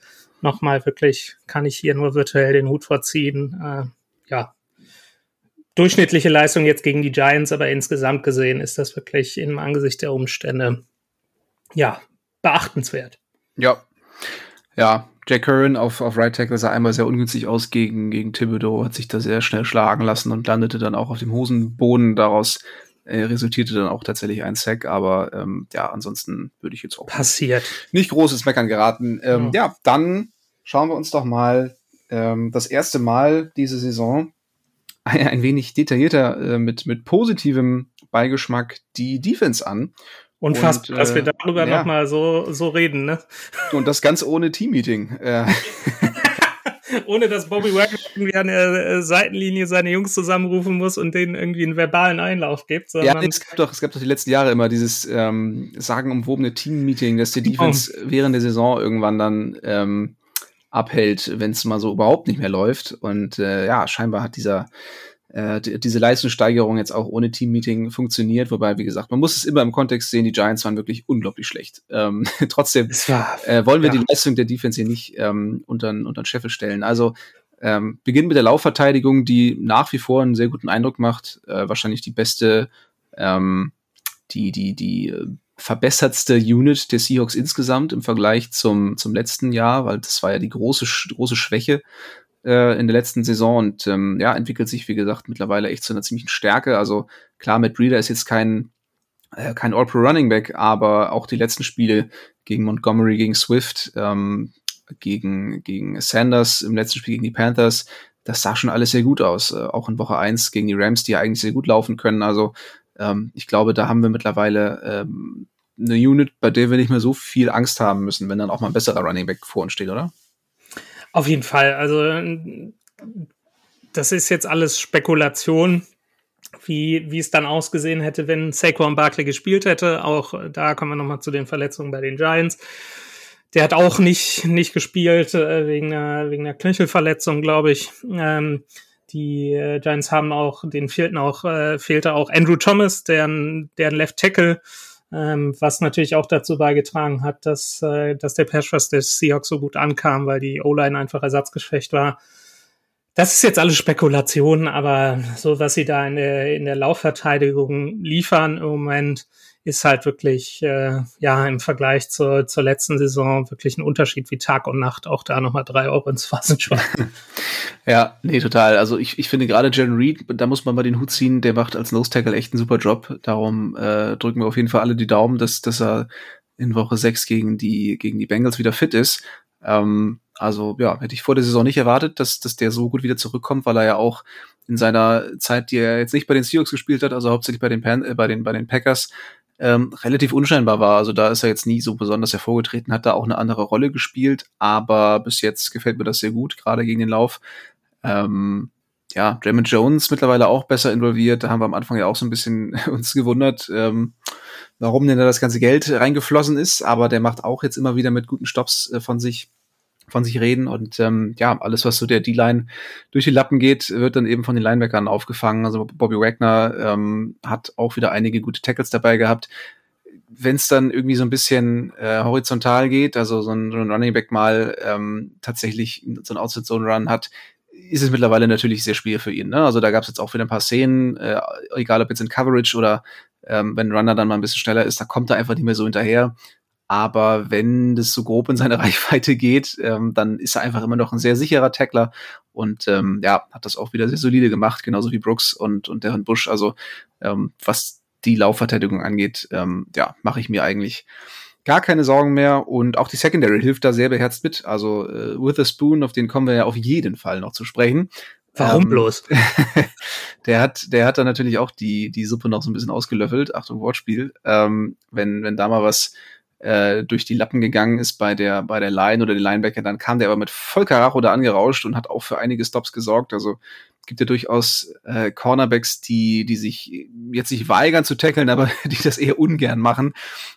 nochmal wirklich, kann ich hier nur virtuell den Hut vorziehen. Äh, ja, durchschnittliche Leistung jetzt gegen die Giants, aber insgesamt gesehen ist das wirklich im Angesicht der Umstände ja, beachtenswert. Ja. Ja, Jack Curran auf, auf Right Tackle sah einmal sehr ungünstig aus gegen, gegen Thibodeau, hat sich da sehr schnell schlagen lassen und landete dann auch auf dem Hosenboden. Daraus äh, resultierte dann auch tatsächlich ein Sack, aber ähm, ja, ansonsten würde ich jetzt auch passiert nicht großes Meckern geraten. Ähm, ja. ja. dann schauen wir uns doch mal ähm, das erste Mal diese Saison (laughs) ein, ein wenig detaillierter äh, mit, mit positivem Beigeschmack die Defense an. Unfassbar, und, dass wir äh, darüber ja. nochmal so, so reden, ne? Und das ganz ohne Team-Meeting. (laughs) ohne dass Bobby Wagner irgendwie an der äh, Seitenlinie seine Jungs zusammenrufen muss und denen irgendwie einen verbalen Einlauf gibt. Ja, es gab doch, es gab doch die letzten Jahre immer dieses ähm, sagenumwobene Team-Meeting, dass die Defense oh. während der Saison irgendwann dann ähm, abhält, wenn es mal so überhaupt nicht mehr läuft. Und äh, ja, scheinbar hat dieser äh, diese Leistungssteigerung jetzt auch ohne Teammeeting funktioniert. Wobei, wie gesagt, man muss es immer im Kontext sehen, die Giants waren wirklich unglaublich schlecht. Ähm, (laughs) trotzdem war, äh, wollen wir ja. die Leistung der Defense hier nicht ähm, unter, unter den Scheffel stellen. Also ähm, beginnen mit der Laufverteidigung, die nach wie vor einen sehr guten Eindruck macht. Äh, wahrscheinlich die beste, ähm, die, die, die äh, verbessertste Unit der Seahawks insgesamt im Vergleich zum, zum letzten Jahr, weil das war ja die große, große Schwäche äh, in der letzten Saison und ähm, ja, entwickelt sich, wie gesagt, mittlerweile echt zu einer ziemlichen Stärke. Also klar, Matt Breeder ist jetzt kein, äh, kein All-Pro Running Back, aber auch die letzten Spiele gegen Montgomery, gegen Swift, ähm, gegen, gegen Sanders, im letzten Spiel gegen die Panthers, das sah schon alles sehr gut aus. Äh, auch in Woche eins gegen die Rams, die ja eigentlich sehr gut laufen können. Also ähm, ich glaube, da haben wir mittlerweile ähm, eine Unit, bei der wir nicht mehr so viel Angst haben müssen, wenn dann auch mal ein besserer Running Back vor uns steht, oder? Auf jeden Fall. Also das ist jetzt alles Spekulation, wie, wie es dann ausgesehen hätte, wenn Saquon Barkley gespielt hätte. Auch da kommen wir nochmal zu den Verletzungen bei den Giants. Der hat auch nicht, nicht gespielt äh, wegen, einer, wegen einer Knöchelverletzung, glaube ich. Ähm, die äh, Giants haben auch, den fehlten auch, äh, fehlte auch Andrew Thomas, deren, deren Left Tackle ähm, was natürlich auch dazu beigetragen hat, dass, äh, dass der Pass Rush des Seahawks so gut ankam, weil die O-Line einfach ersatzgeschwächt war. Das ist jetzt alles Spekulation, aber so was sie da in der, in der Laufverteidigung liefern im Moment, ist halt wirklich, äh, ja, im Vergleich zur, zur letzten Saison wirklich ein Unterschied wie Tag und Nacht. Auch da nochmal drei Euro ins Phasenschwein. (laughs) ja, nee, total. Also ich, ich finde gerade Jalen Reed, da muss man mal den Hut ziehen, der macht als Nose Tackle echt einen super Job. Darum äh, drücken wir auf jeden Fall alle die Daumen, dass, dass er in Woche sechs gegen die, gegen die Bengals wieder fit ist. Ähm, also ja, hätte ich vor der Saison nicht erwartet, dass, dass der so gut wieder zurückkommt, weil er ja auch in seiner Zeit, die er jetzt nicht bei den Seahawks gespielt hat, also hauptsächlich bei den, Pan äh, bei den, bei den Packers, ähm, relativ unscheinbar war. Also da ist er jetzt nie so besonders hervorgetreten, hat da auch eine andere Rolle gespielt, aber bis jetzt gefällt mir das sehr gut, gerade gegen den Lauf. Ähm, ja, Draymond Jones mittlerweile auch besser involviert. Da haben wir am Anfang ja auch so ein bisschen (laughs) uns gewundert, ähm, warum denn da das ganze Geld reingeflossen ist. Aber der macht auch jetzt immer wieder mit guten Stops äh, von sich von sich reden und ähm, ja, alles, was so der D-Line durch die Lappen geht, wird dann eben von den Linebackern aufgefangen. Also Bobby Wagner ähm, hat auch wieder einige gute Tackles dabei gehabt. Wenn es dann irgendwie so ein bisschen äh, horizontal geht, also so ein, so ein Running Back mal ähm, tatsächlich so ein Outside Zone Run hat, ist es mittlerweile natürlich sehr schwer für ihn. Ne? Also da gab es jetzt auch wieder ein paar Szenen, äh, egal ob jetzt in Coverage oder ähm, wenn Runner dann mal ein bisschen schneller ist, da kommt er einfach nicht mehr so hinterher. Aber wenn das so grob in seine (laughs) Reichweite geht, ähm, dann ist er einfach immer noch ein sehr sicherer Tackler und ähm, ja, hat das auch wieder sehr solide gemacht, genauso wie Brooks und, und Darren Bush. Also ähm, was die Laufverteidigung angeht, ähm, ja, mache ich mir eigentlich gar keine Sorgen mehr und auch die Secondary hilft da sehr beherzt mit. Also äh, With a Spoon, auf den kommen wir ja auf jeden Fall noch zu sprechen. Warum ähm, bloß? (laughs) der hat, der hat da natürlich auch die, die Suppe noch so ein bisschen ausgelöffelt. Achtung, Wortspiel. Ähm, wenn, wenn da mal was äh, durch die Lappen gegangen ist bei der, bei der Line oder den Linebacker, dann kam der aber mit voll Karacho da angerauscht und hat auch für einige Stops gesorgt. Also gibt ja durchaus äh, Cornerbacks, die, die sich jetzt nicht weigern zu tackeln, aber (laughs) die das eher ungern machen.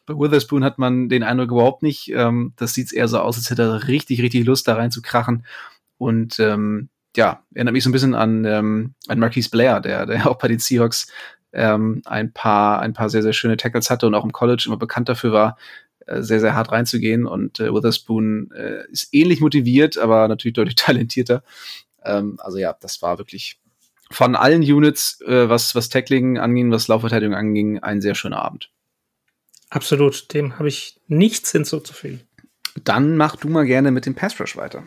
Bei Witherspoon hat man den Eindruck überhaupt nicht. Ähm, das sieht eher so aus, als hätte er richtig, richtig Lust, da rein zu krachen. Und ähm, ja, erinnert mich so ein bisschen an, ähm, an Marquise Blair, der, der (laughs) auch bei den Seahawks ähm, ein paar, ein paar sehr, sehr schöne Tackles hatte und auch im College immer bekannt dafür war, sehr, sehr hart reinzugehen. Und äh, Witherspoon äh, ist ähnlich motiviert, aber natürlich deutlich (laughs) talentierter. Ähm, also ja, das war wirklich von allen Units, äh, was, was Tackling anging, was Laufverteidigung anging, ein sehr schöner Abend. Absolut, dem habe ich nichts hinzuzufügen. Dann mach du mal gerne mit dem Pass Rush weiter.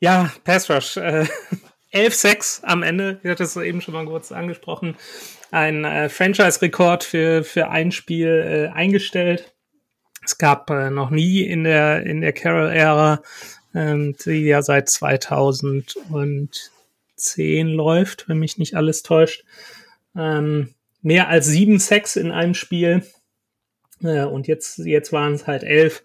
Ja, Pass Rush. Äh, (laughs) 11-6 am Ende, ich hatte es eben schon mal kurz angesprochen. Ein äh, Franchise-Rekord für, für ein Spiel äh, eingestellt. Es gab äh, noch nie in der, in der Carroll-Ära ähm, die ja seit 2010 läuft, wenn mich nicht alles täuscht. Ähm, mehr als sieben Sex in einem Spiel. Äh, und jetzt, jetzt waren es halt elf.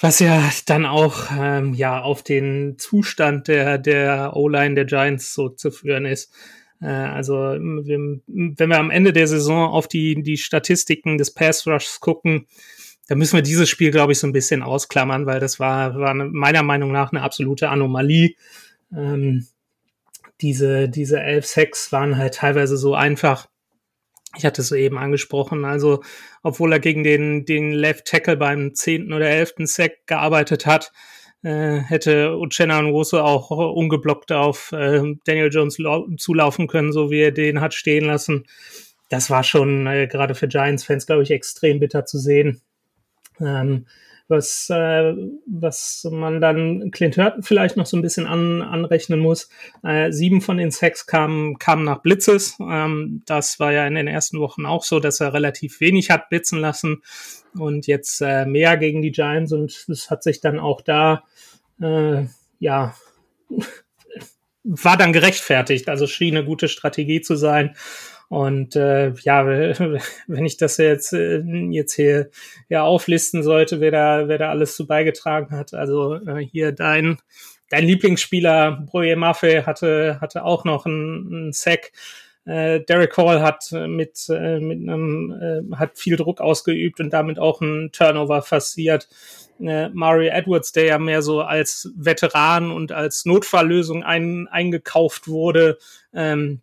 Was ja dann auch ähm, ja auf den Zustand der, der O-Line der Giants so zu führen ist. Äh, also wenn, wenn wir am Ende der Saison auf die, die Statistiken des Pass Rushs gucken, da müssen wir dieses Spiel, glaube ich, so ein bisschen ausklammern, weil das war, war meiner Meinung nach eine absolute Anomalie. Ähm, diese, diese elf Sacks waren halt teilweise so einfach. Ich hatte es eben angesprochen. Also, obwohl er gegen den, den Left Tackle beim zehnten oder elften Sack gearbeitet hat, äh, hätte Uchenna Nwosu auch ungeblockt auf äh, Daniel Jones zulaufen können, so wie er den hat stehen lassen. Das war schon äh, gerade für Giants-Fans, glaube ich, extrem bitter zu sehen. Ähm, was, äh, was man dann Clint Hurton vielleicht noch so ein bisschen an, anrechnen muss. Äh, sieben von den Sacks kamen, kamen nach Blitzes. Ähm, das war ja in den ersten Wochen auch so, dass er relativ wenig hat blitzen lassen und jetzt äh, mehr gegen die Giants und es hat sich dann auch da, äh, ja, (laughs) war dann gerechtfertigt. Also schien eine gute Strategie zu sein. Und äh, ja, (laughs) wenn ich das jetzt, äh, jetzt hier ja auflisten sollte, wer da, wer da alles zu beigetragen hat. Also äh, hier dein, dein Lieblingsspieler, Broye Maffei, hatte, hatte auch noch einen, einen Sack. Äh, Derek Hall hat mit, äh, mit einem, äh, hat viel Druck ausgeübt und damit auch einen Turnover forciert. Äh, Mario Edwards, der ja mehr so als Veteran und als Notfalllösung ein, eingekauft wurde, ähm,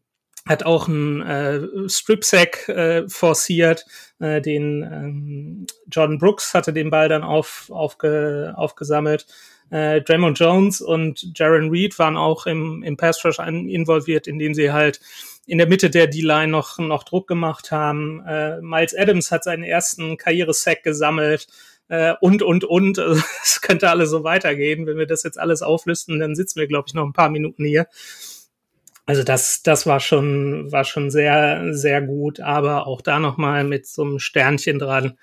hat auch einen äh, Strip-Sack äh, forciert, äh, den ähm, Jordan Brooks hatte den Ball dann auf, aufge, aufgesammelt. Äh, Draymond Jones und Jaron Reed waren auch im, im Pass Rush involviert, indem sie halt in der Mitte der D-Line noch, noch Druck gemacht haben. Äh, Miles Adams hat seinen ersten Karriere-Sack gesammelt äh, und, und, und. (laughs) Es könnte alles so weitergehen. Wenn wir das jetzt alles auflisten, dann sitzen wir, glaube ich, noch ein paar Minuten hier. Also das, das war schon, war schon sehr, sehr gut. Aber auch da nochmal mit so einem Sternchen dran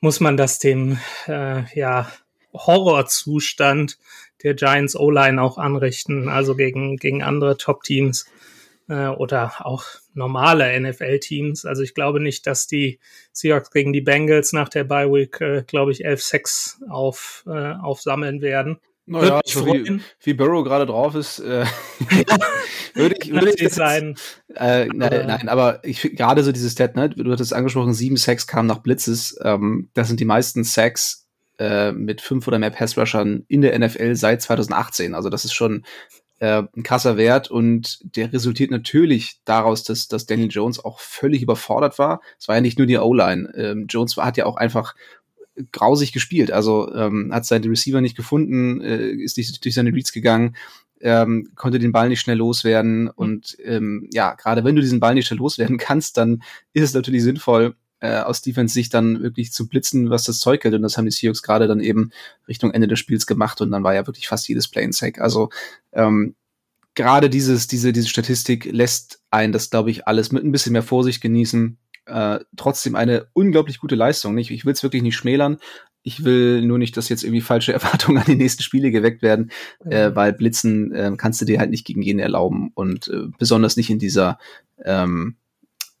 muss man das dem, äh, ja, Horrorzustand der Giants O-Line auch anrichten, also gegen, gegen andere Top-Teams. äh, oder auch normale NFL-Teams. Also ich glaube nicht, dass die Seahawks gegen die Bengals nach der Bye Week, äh, glaube ich, 11-6 auf, äh, aufsammeln werden. Naja, so wie, wie Burrow gerade drauf ist, äh, (laughs) (laughs) würde ich, würde ich das, sein. Äh, nein, nein, aber ich gerade so dieses Stat, ne, du hattest angesprochen, sieben Sacks kamen nach Blitzes. Ähm, das sind die meisten Sacks äh, mit fünf oder mehr Pass-Rushern in der NFL seit 2018. Also das ist schon äh, ein krasser Wert und der resultiert natürlich daraus, dass, dass Daniel Jones auch völlig überfordert war. Es war ja nicht nur die O-Line. Ähm, Jones war, hat ja auch einfach grausig gespielt. Also ähm, hat seine Receiver nicht gefunden, äh, ist nicht durch seine Reads gegangen, ähm, konnte den Ball nicht schnell loswerden. Mhm. Und ähm, ja, gerade wenn du diesen Ball nicht schnell loswerden (laughs) kannst, dann ist es natürlich sinnvoll, äh, aus Defense-Sicht dann wirklich zu blitzen, was das Zeug hält. Und das haben die Seahawks gerade dann eben Richtung Ende des Spiels gemacht und dann war ja wirklich fast jedes Play in Sack. Also ähm, gerade dieses, diese, diese Statistik lässt einen das, glaube ich, alles mit ein bisschen mehr Vorsicht genießen. Äh, trotzdem eine unglaublich gute Leistung. Nicht? Ich will es wirklich nicht schmälern. Ich will nur nicht, dass jetzt irgendwie falsche (laughs) Erwartungen an die nächsten Spiele geweckt werden, mhm. äh, weil Blitzen äh, kannst du dir halt nicht gegen jeden erlauben und äh, besonders nicht in dieser ähm,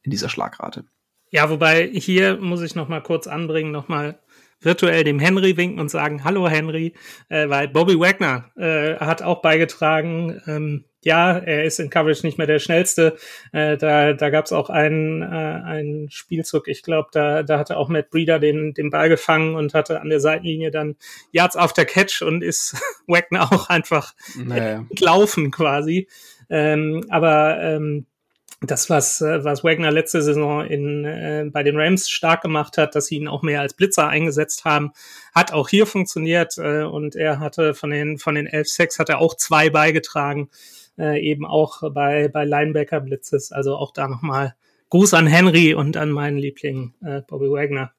in dieser Schlagrate. Ja, wobei hier muss ich noch mal kurz anbringen, noch mal virtuell dem Henry winken und sagen, hallo Henry, äh, weil Bobby Wagner äh, hat auch beigetragen, ähm, ja, er ist in Coverage nicht mehr der schnellste. Äh, da da gab es auch einen, äh, einen Spielzug, ich glaube, da, da hatte auch Matt Breeder den, den Ball gefangen und hatte an der Seitenlinie dann Yards auf der Catch und ist (laughs) Wagner auch einfach naja. (laughs) laufen quasi. Ähm, aber ähm, das, was, äh, was Wagner letzte Saison in, äh, bei den Rams stark gemacht hat, dass sie ihn auch mehr als Blitzer eingesetzt haben, hat auch hier funktioniert äh, und er hatte von den, von den 11 Sacks hat er auch zwei beigetragen äh, eben auch bei, bei Linebacker-Blitzes. Also auch da nochmal Gruß an Henry und an meinen Liebling äh, Bobby Wagner.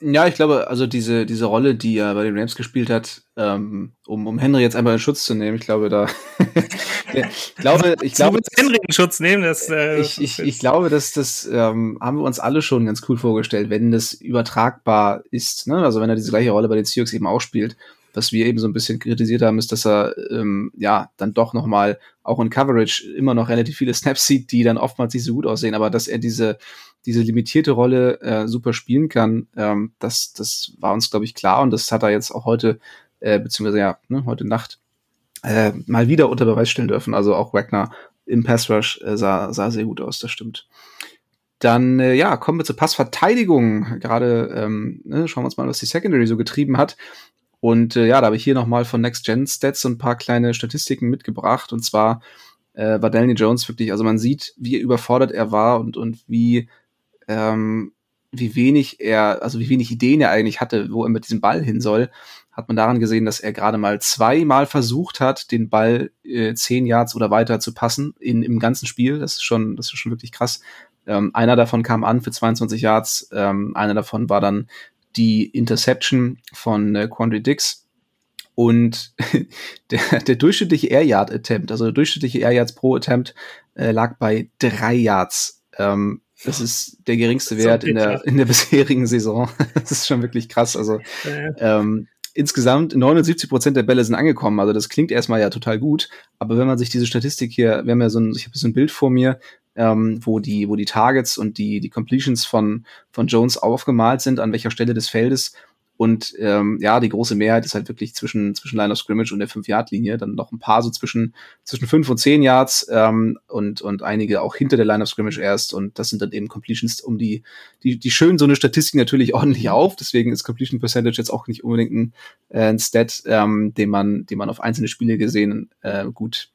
Ja, ich glaube, also diese, diese Rolle, die er bei den Rams gespielt hat, ähm, um, um Henry jetzt einmal in Schutz zu nehmen, ich glaube, da (laughs) ich glaube, ich glaube, Henry in Schutz nehmen, das äh, ich, ich, ich glaube, dass das ähm, haben wir uns alle schon ganz cool vorgestellt, wenn das übertragbar ist, ne? Also wenn er diese gleiche Rolle bei den Seahawks eben auch spielt was wir eben so ein bisschen kritisiert haben, ist, dass er ähm, ja dann doch noch mal auch in Coverage immer noch relativ viele Snaps sieht, die dann oftmals nicht so gut aussehen, aber dass er diese diese limitierte Rolle äh, super spielen kann, ähm, das das war uns glaube ich klar und das hat er jetzt auch heute äh, beziehungsweise ja ne, heute Nacht äh, mal wieder unter Beweis stellen dürfen. Also auch Wagner im Pass Rush äh, sah sah sehr gut aus, das stimmt. Dann äh, ja, kommen wir zur Passverteidigung. Gerade ähm, ne, schauen wir uns mal, was die Secondary so getrieben hat. Und äh, ja, da habe ich hier nochmal von Next Gen Stats so ein paar kleine Statistiken mitgebracht. Und zwar äh, war Daniel Jones wirklich, also man sieht, wie überfordert er war und, und wie, ähm, wie wenig er, also wie wenig Ideen er eigentlich hatte, wo er mit diesem Ball hin soll, hat man daran gesehen, dass er gerade mal zweimal versucht hat, den Ball äh, zehn Yards oder weiter zu passen in, im ganzen Spiel. Das ist schon, das ist schon wirklich krass. Ähm, einer davon kam an für 22 Yards, ähm, einer davon war dann die Interception von äh, Quandry Dix. Und (laughs) der, der durchschnittliche Air Yard Attempt, also der durchschnittliche Air Yards pro Attempt, äh, lag bei drei Yards. Ähm, das ist der geringste Wert in der, in der (laughs) bisherigen Saison. das ist schon wirklich krass. Also ähm, insgesamt 79 Prozent der Bälle sind angekommen. Also das klingt erstmal ja total gut. Aber wenn man sich diese Statistik hier, wir haben ja so ein, ich habe so ein Bild vor mir, ähm, wo die, wo die Targets und die, die Completions von, von Jones aufgemalt sind, an welcher Stelle des Feldes. Und ähm, ja, die große Mehrheit ist halt wirklich zwischen, zwischen Line of Scrimmage und der 5-Yard-Linie. Dann noch ein paar so zwischen, zwischen 5 und 10 Yards ähm, und, und einige auch hinter der Line of Scrimmage erst. Und das sind dann eben Completions, um die, die, die schön so eine Statistik natürlich (laughs) ordentlich auf. Deswegen ist Completion Percentage jetzt auch nicht unbedingt ein, äh, ein Stat, ähm, den man, den man auf einzelne Spiele gesehen äh, gut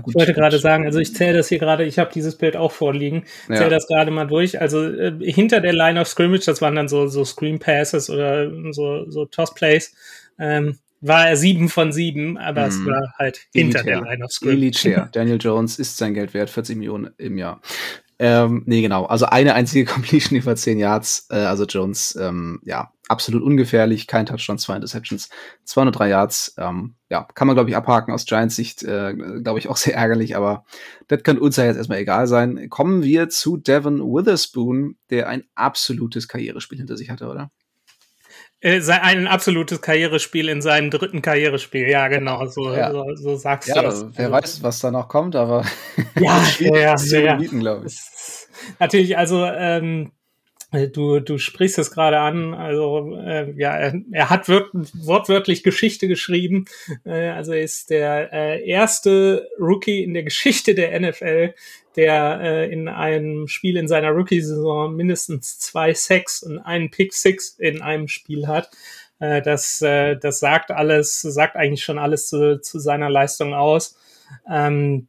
gut, ich wollte gerade sagen, also ich zähle das hier gerade, ich habe dieses Bild auch vorliegen, ja. zähle das gerade mal durch. Also äh, hinter der Line of Scrimmage, das waren dann so, so Screen Passes oder so, so Toss Plays, ähm, war er sieben von sieben, aber mm. es mhm. war halt hinter Elitär. der Line of Scrimmage. Elitär. (laughs) Daniel Jones ist sein Geld wert, 40 Millionen im Jahr. Ähm, nee, genau. Also eine einzige (laughs) Completion über 10 Yards. Äh, also Jones, ähm, ja, absolut ungefährlich. Kein Touchdown, zwei Interceptions, 203 Yards. Ähm, ja, kann man, glaube ich, abhaken aus Giants Sicht. Äh, glaube ich, auch (laughs) sehr ärgerlich, aber das kann uns ja jetzt erstmal egal sein. Kommen wir zu Devin Witherspoon, der ein absolutes Karrierespiel hinter sich hatte, oder? Äh, ein absolutes Karrierespiel in seinem dritten Karrierespiel, ja, genau, so, ja. so, so sagst ja, du das. Wer weiß, was da noch kommt, aber (laughs) ja, (laughs) ja, ja, ja. glaube ich. Natürlich, also ähm, Du, du sprichst es gerade an, also äh, ja, er, er hat wört, wortwörtlich Geschichte geschrieben. Äh, also er ist der äh, erste Rookie in der Geschichte der NFL, der äh, in einem Spiel in seiner Rookie-Saison mindestens zwei Sacks und einen Pick Six in einem Spiel hat. Äh, das, äh, das sagt alles, sagt eigentlich schon alles zu, zu seiner Leistung aus. Ähm,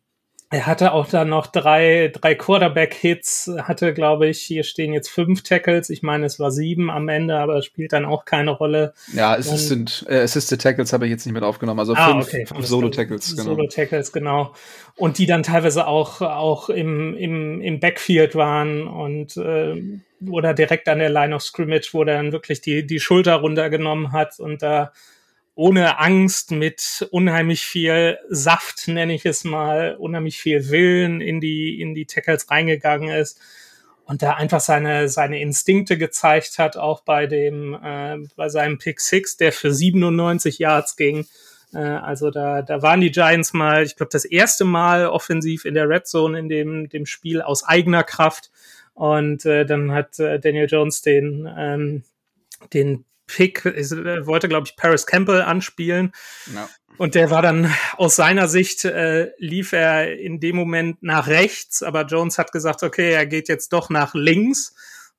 er hatte auch dann noch drei, drei Quarterback-Hits, hatte, glaube ich, hier stehen jetzt fünf Tackles. Ich meine, es war sieben am Ende, aber spielt dann auch keine Rolle. Ja, Assistant, äh, Assisted Tackles habe ich jetzt nicht mit aufgenommen. Also ah, fünf, okay. fünf Solo-Tackles, genau. Solo-Tackles, genau. Und die dann teilweise auch, auch im, im, im Backfield waren und äh, oder direkt an der Line of Scrimmage, wo er dann wirklich die, die Schulter runtergenommen hat und da ohne Angst, mit unheimlich viel Saft, nenne ich es mal, unheimlich viel Willen in die, in die Tackles reingegangen ist und da einfach seine, seine Instinkte gezeigt hat, auch bei dem, äh, bei seinem Pick Six, der für 97 Yards ging. Äh, also da, da waren die Giants mal, ich glaube, das erste Mal offensiv in der Red Zone in dem, dem Spiel aus eigener Kraft. Und äh, dann hat äh, Daniel Jones den, ähm, den Pick, äh, wollte, glaube ich, Paris Campbell anspielen. Ja. Und der war dann aus seiner Sicht, äh, lief er in dem Moment nach rechts, aber Jones hat gesagt, okay, er geht jetzt doch nach links.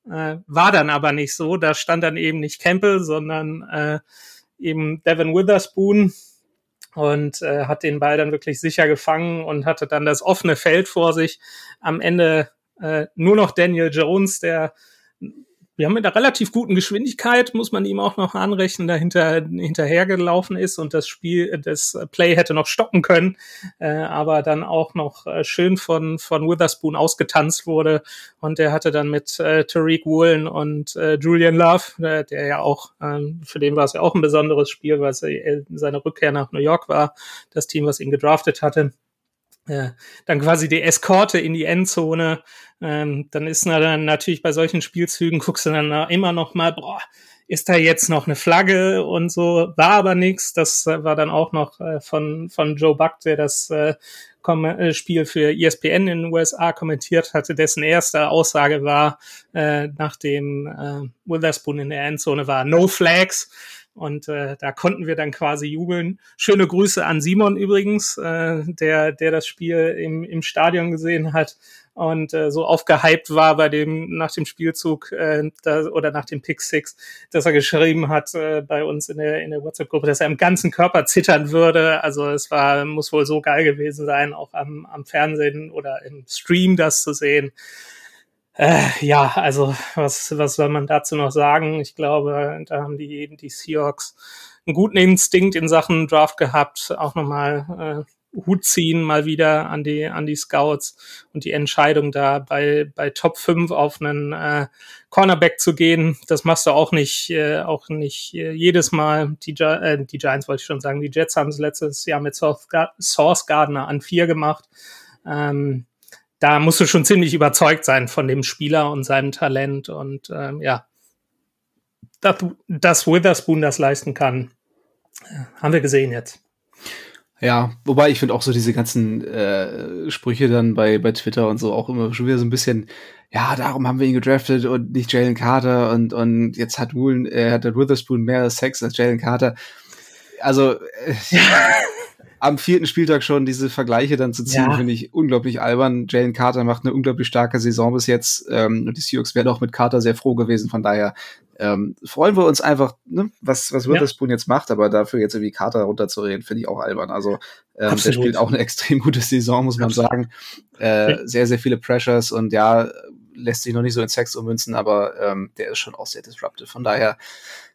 Äh, war dann aber nicht so. Da stand dann eben nicht Campbell, sondern äh, eben Devin Witherspoon und äh, hat den Ball dann wirklich sicher gefangen und hatte dann das offene Feld vor sich. Am Ende äh, nur noch Daniel Jones, der wir haben mit einer relativ guten Geschwindigkeit, muss man ihm auch noch anrechnen, dahinter hinterhergelaufen ist und das Spiel, das Play hätte noch stoppen können, äh, aber dann auch noch äh, schön von, von Witherspoon ausgetanzt wurde. Und der hatte dann mit äh, Tariq Woolen und äh, Julian Love, äh, der ja auch, äh, für den war es ja auch ein besonderes Spiel, weil es äh, seine Rückkehr nach New York war, das Team, was ihn gedraftet hatte dann quasi die Eskorte in die Endzone. Ähm, dann ist na, dann natürlich bei solchen Spielzügen, guckst du dann immer noch mal, boah, ist da jetzt noch eine Flagge und so, war aber nichts. Das äh, war dann auch noch äh, von, von Joe Buck, der das äh, äh Spiel für ESPN in den USA kommentiert hatte, dessen erste Aussage war, äh, nachdem äh, Witherspoon in der Endzone war, no flags. Und äh, da konnten wir dann quasi jubeln. Schöne Grüße an Simon übrigens, äh, der, der das Spiel im, im Stadion gesehen hat und äh, so aufgehypt war bei dem nach dem Spielzug äh, da, oder nach dem Pick Six, dass er geschrieben hat äh, bei uns in der in der WhatsApp-Gruppe, dass er im ganzen Körper zittern würde. Also es war muss wohl so geil gewesen sein, auch am, am Fernsehen oder im Stream das zu sehen. Äh, ja, also was, was soll man dazu noch sagen? Ich glaube, da haben die, die Seahawks einen guten Instinkt in Sachen Draft gehabt, auch nochmal äh, Hut ziehen mal wieder an die, an die Scouts und die Entscheidung da bei, bei Top 5 auf einen äh, Cornerback zu gehen, das machst du auch nicht, äh, auch nicht äh, jedes Mal. Die, äh, die Giants wollte ich schon sagen, die Jets haben es letztes Jahr mit Source Gardner an vier gemacht. Ähm, da musst du schon ziemlich überzeugt sein von dem Spieler und seinem Talent und ähm, ja, dass, dass Witherspoon das leisten kann, äh, haben wir gesehen jetzt. Ja, wobei ich finde auch so diese ganzen äh, Sprüche dann bei, bei Twitter und so auch immer schon wieder so ein bisschen, ja, darum haben wir ihn gedraftet und nicht Jalen Carter und, und jetzt hat Woolen, äh, hat der Witherspoon mehr Sex als Jalen Carter. Also, äh, (laughs) am vierten Spieltag schon diese Vergleiche dann zu ziehen, ja. finde ich unglaublich albern. Jalen Carter macht eine unglaublich starke Saison bis jetzt ähm, und die Seahawks wären auch mit Carter sehr froh gewesen. Von daher ähm, freuen wir uns einfach, ne, was, was Witherspoon ja. jetzt macht, aber dafür jetzt irgendwie Carter runterzureden, finde ich auch albern. Also ähm, der spielt auch eine (laughs) extrem gute Saison, muss man Absolut. sagen. Äh, sehr, sehr viele Pressures und ja, lässt sich noch nicht so in Sex ummünzen, aber ähm, der ist schon auch sehr disruptive. Von daher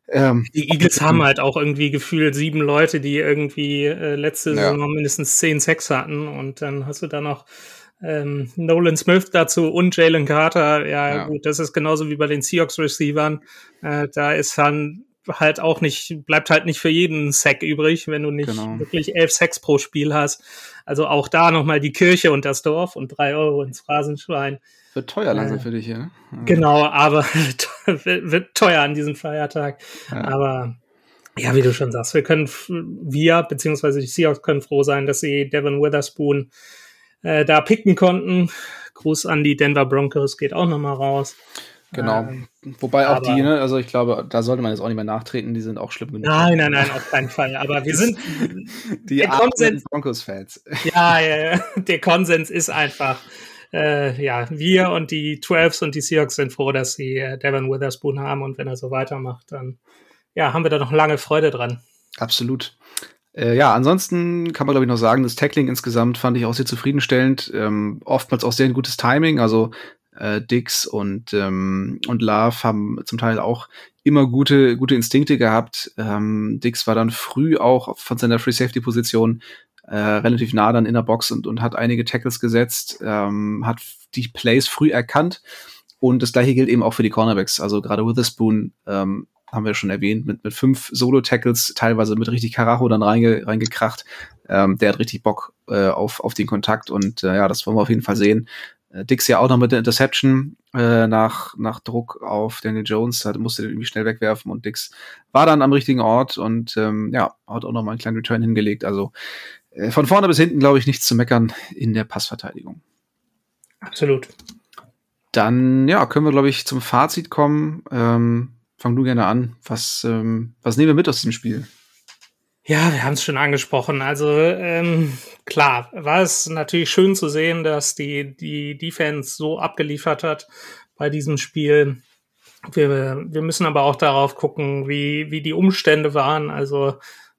ähm, die Eagles (laughs) haben halt auch irgendwie gefühlt sieben Leute, die irgendwie äh, letzte ja. Saison mindestens zehn Sex hatten und dann hast du da noch ähm, Nolan Smith dazu und Jalen Carter. Ja, ja, gut, das ist genauso wie bei den Seahawks Receivern. Äh, da ist dann halt auch nicht, bleibt halt nicht für jeden Sack übrig, wenn du nicht genau. wirklich elf Sacks pro Spiel hast. Also auch da nochmal die Kirche und das Dorf und drei Euro ins Phrasenschwein. Wird teuer langsam äh, für dich, ja? Genau, aber (laughs) wird teuer an diesem Feiertag. Ja. Aber ja, wie du schon sagst, wir können, wir, beziehungsweise die Seahawks können froh sein, dass sie Devin Witherspoon äh, da picken konnten. Gruß an die Denver Broncos geht auch nochmal raus. Genau. Ähm, Wobei auch aber, die, ne, also ich glaube, da sollte man jetzt auch nicht mehr nachtreten, die sind auch schlimm genug. Nein, nein, nein, auf keinen Fall. Aber wir sind (laughs) die Konsens Broncos-Fans. Ja, ja, ja, der Konsens ist einfach, äh, ja, wir und die 12s und die Seahawks sind froh, dass sie äh, Devin Witherspoon haben und wenn er so weitermacht, dann ja, haben wir da noch lange Freude dran. Absolut. Äh, ja, ansonsten kann man, glaube ich, noch sagen, das Tackling insgesamt fand ich auch sehr zufriedenstellend. Ähm, oftmals auch sehr ein gutes Timing. Also äh, Dix und, ähm, und Love haben zum Teil auch immer gute, gute Instinkte gehabt. Ähm, Dix war dann früh auch von seiner Free Safety Position äh, relativ nah dann in der Box und, und hat einige Tackles gesetzt, ähm, hat die Plays früh erkannt. Und das gleiche gilt eben auch für die Cornerbacks. Also gerade Witherspoon ähm, haben wir schon erwähnt, mit, mit fünf Solo-Tackles, teilweise mit richtig Karacho dann reinge, reingekracht. Ähm, der hat richtig Bock äh, auf, auf den Kontakt und äh, ja, das wollen wir auf jeden Fall sehen. Äh, Dix ja auch noch mit der Interception äh, nach, nach Druck auf Daniel Jones, da musste den irgendwie schnell wegwerfen und Dix war dann am richtigen Ort und ähm, ja, hat auch noch mal einen kleinen Return hingelegt. Also von vorne bis hinten, glaube ich, nichts zu meckern in der Passverteidigung. Absolut. Dann, ja, können wir, glaube ich, zum Fazit kommen. Ähm, fang du gerne an. Was, ähm, was nehmen wir mit aus diesem Spiel? Ja, wir haben es schon angesprochen. Also ähm, klar, war es natürlich schön zu sehen, dass die, die Defense so abgeliefert hat bei diesem Spiel. Wir, wir müssen aber auch darauf gucken, wie, wie die Umstände waren. Also äh,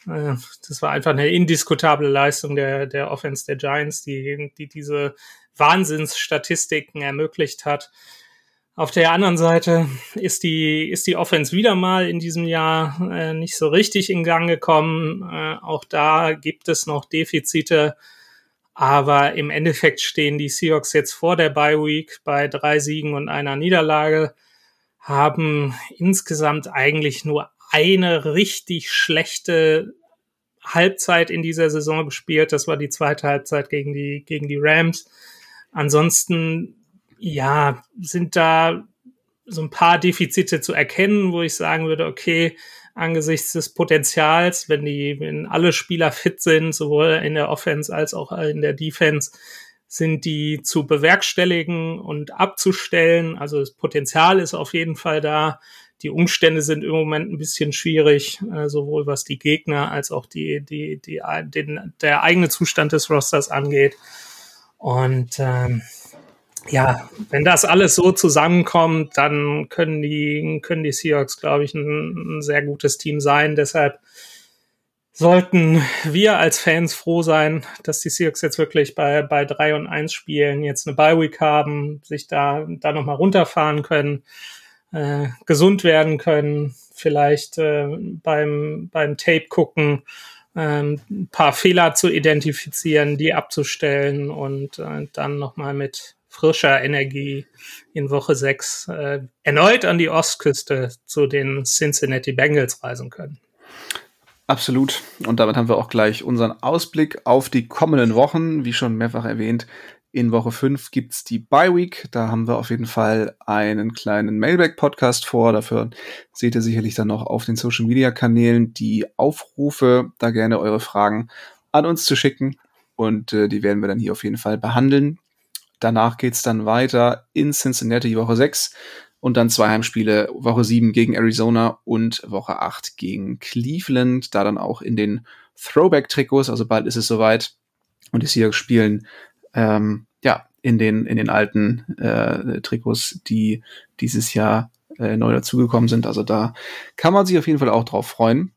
das war einfach eine indiskutable Leistung der, der Offense der Giants, die, die diese Wahnsinnsstatistiken ermöglicht hat. Auf der anderen Seite ist die, ist die Offense wieder mal in diesem Jahr äh, nicht so richtig in Gang gekommen. Äh, auch da gibt es noch Defizite. Aber im Endeffekt stehen die Seahawks jetzt vor der Bye Week bei drei Siegen und einer Niederlage, haben insgesamt eigentlich nur eine richtig schlechte Halbzeit in dieser Saison gespielt. Das war die zweite Halbzeit gegen die, gegen die Rams. Ansonsten ja, sind da so ein paar Defizite zu erkennen, wo ich sagen würde, okay, angesichts des Potenzials, wenn die, wenn alle Spieler fit sind, sowohl in der Offense als auch in der Defense, sind die zu bewerkstelligen und abzustellen. Also das Potenzial ist auf jeden Fall da. Die Umstände sind im Moment ein bisschen schwierig, äh, sowohl was die Gegner als auch die, die, die, den, der eigene Zustand des Rosters angeht. Und ähm, ja, wenn das alles so zusammenkommt, dann können die, können die Seahawks, glaube ich, ein, ein, sehr gutes Team sein. Deshalb sollten wir als Fans froh sein, dass die Seahawks jetzt wirklich bei, bei drei und eins spielen, jetzt eine Bye-Week haben, sich da, da nochmal runterfahren können, äh, gesund werden können, vielleicht äh, beim, beim Tape gucken, ähm, ein paar Fehler zu identifizieren, die abzustellen und äh, dann nochmal mit frischer Energie in Woche 6 äh, erneut an die Ostküste zu den Cincinnati Bengals reisen können. Absolut. Und damit haben wir auch gleich unseren Ausblick auf die kommenden Wochen. Wie schon mehrfach erwähnt, in Woche 5 gibt es die Bye Week. Da haben wir auf jeden Fall einen kleinen Mailback-Podcast vor. Dafür seht ihr sicherlich dann noch auf den Social Media Kanälen die Aufrufe, da gerne eure Fragen an uns zu schicken. Und äh, die werden wir dann hier auf jeden Fall behandeln. Danach geht's dann weiter in Cincinnati Woche 6 und dann zwei Heimspiele Woche 7 gegen Arizona und Woche 8 gegen Cleveland. Da dann auch in den Throwback-Trikots, also bald ist es soweit. Und die Seahawks spielen ähm, ja in den, in den alten äh, Trikots, die dieses Jahr äh, neu dazugekommen sind. Also da kann man sich auf jeden Fall auch drauf freuen.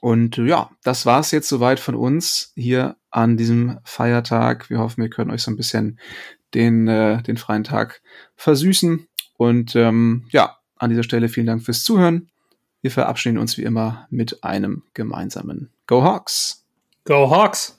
Und ja, das war's jetzt soweit von uns hier an diesem Feiertag. Wir hoffen, wir können euch so ein bisschen den, äh, den freien Tag versüßen. Und ähm, ja, an dieser Stelle vielen Dank fürs Zuhören. Wir verabschieden uns wie immer mit einem gemeinsamen Go Hawks! Go Hawks!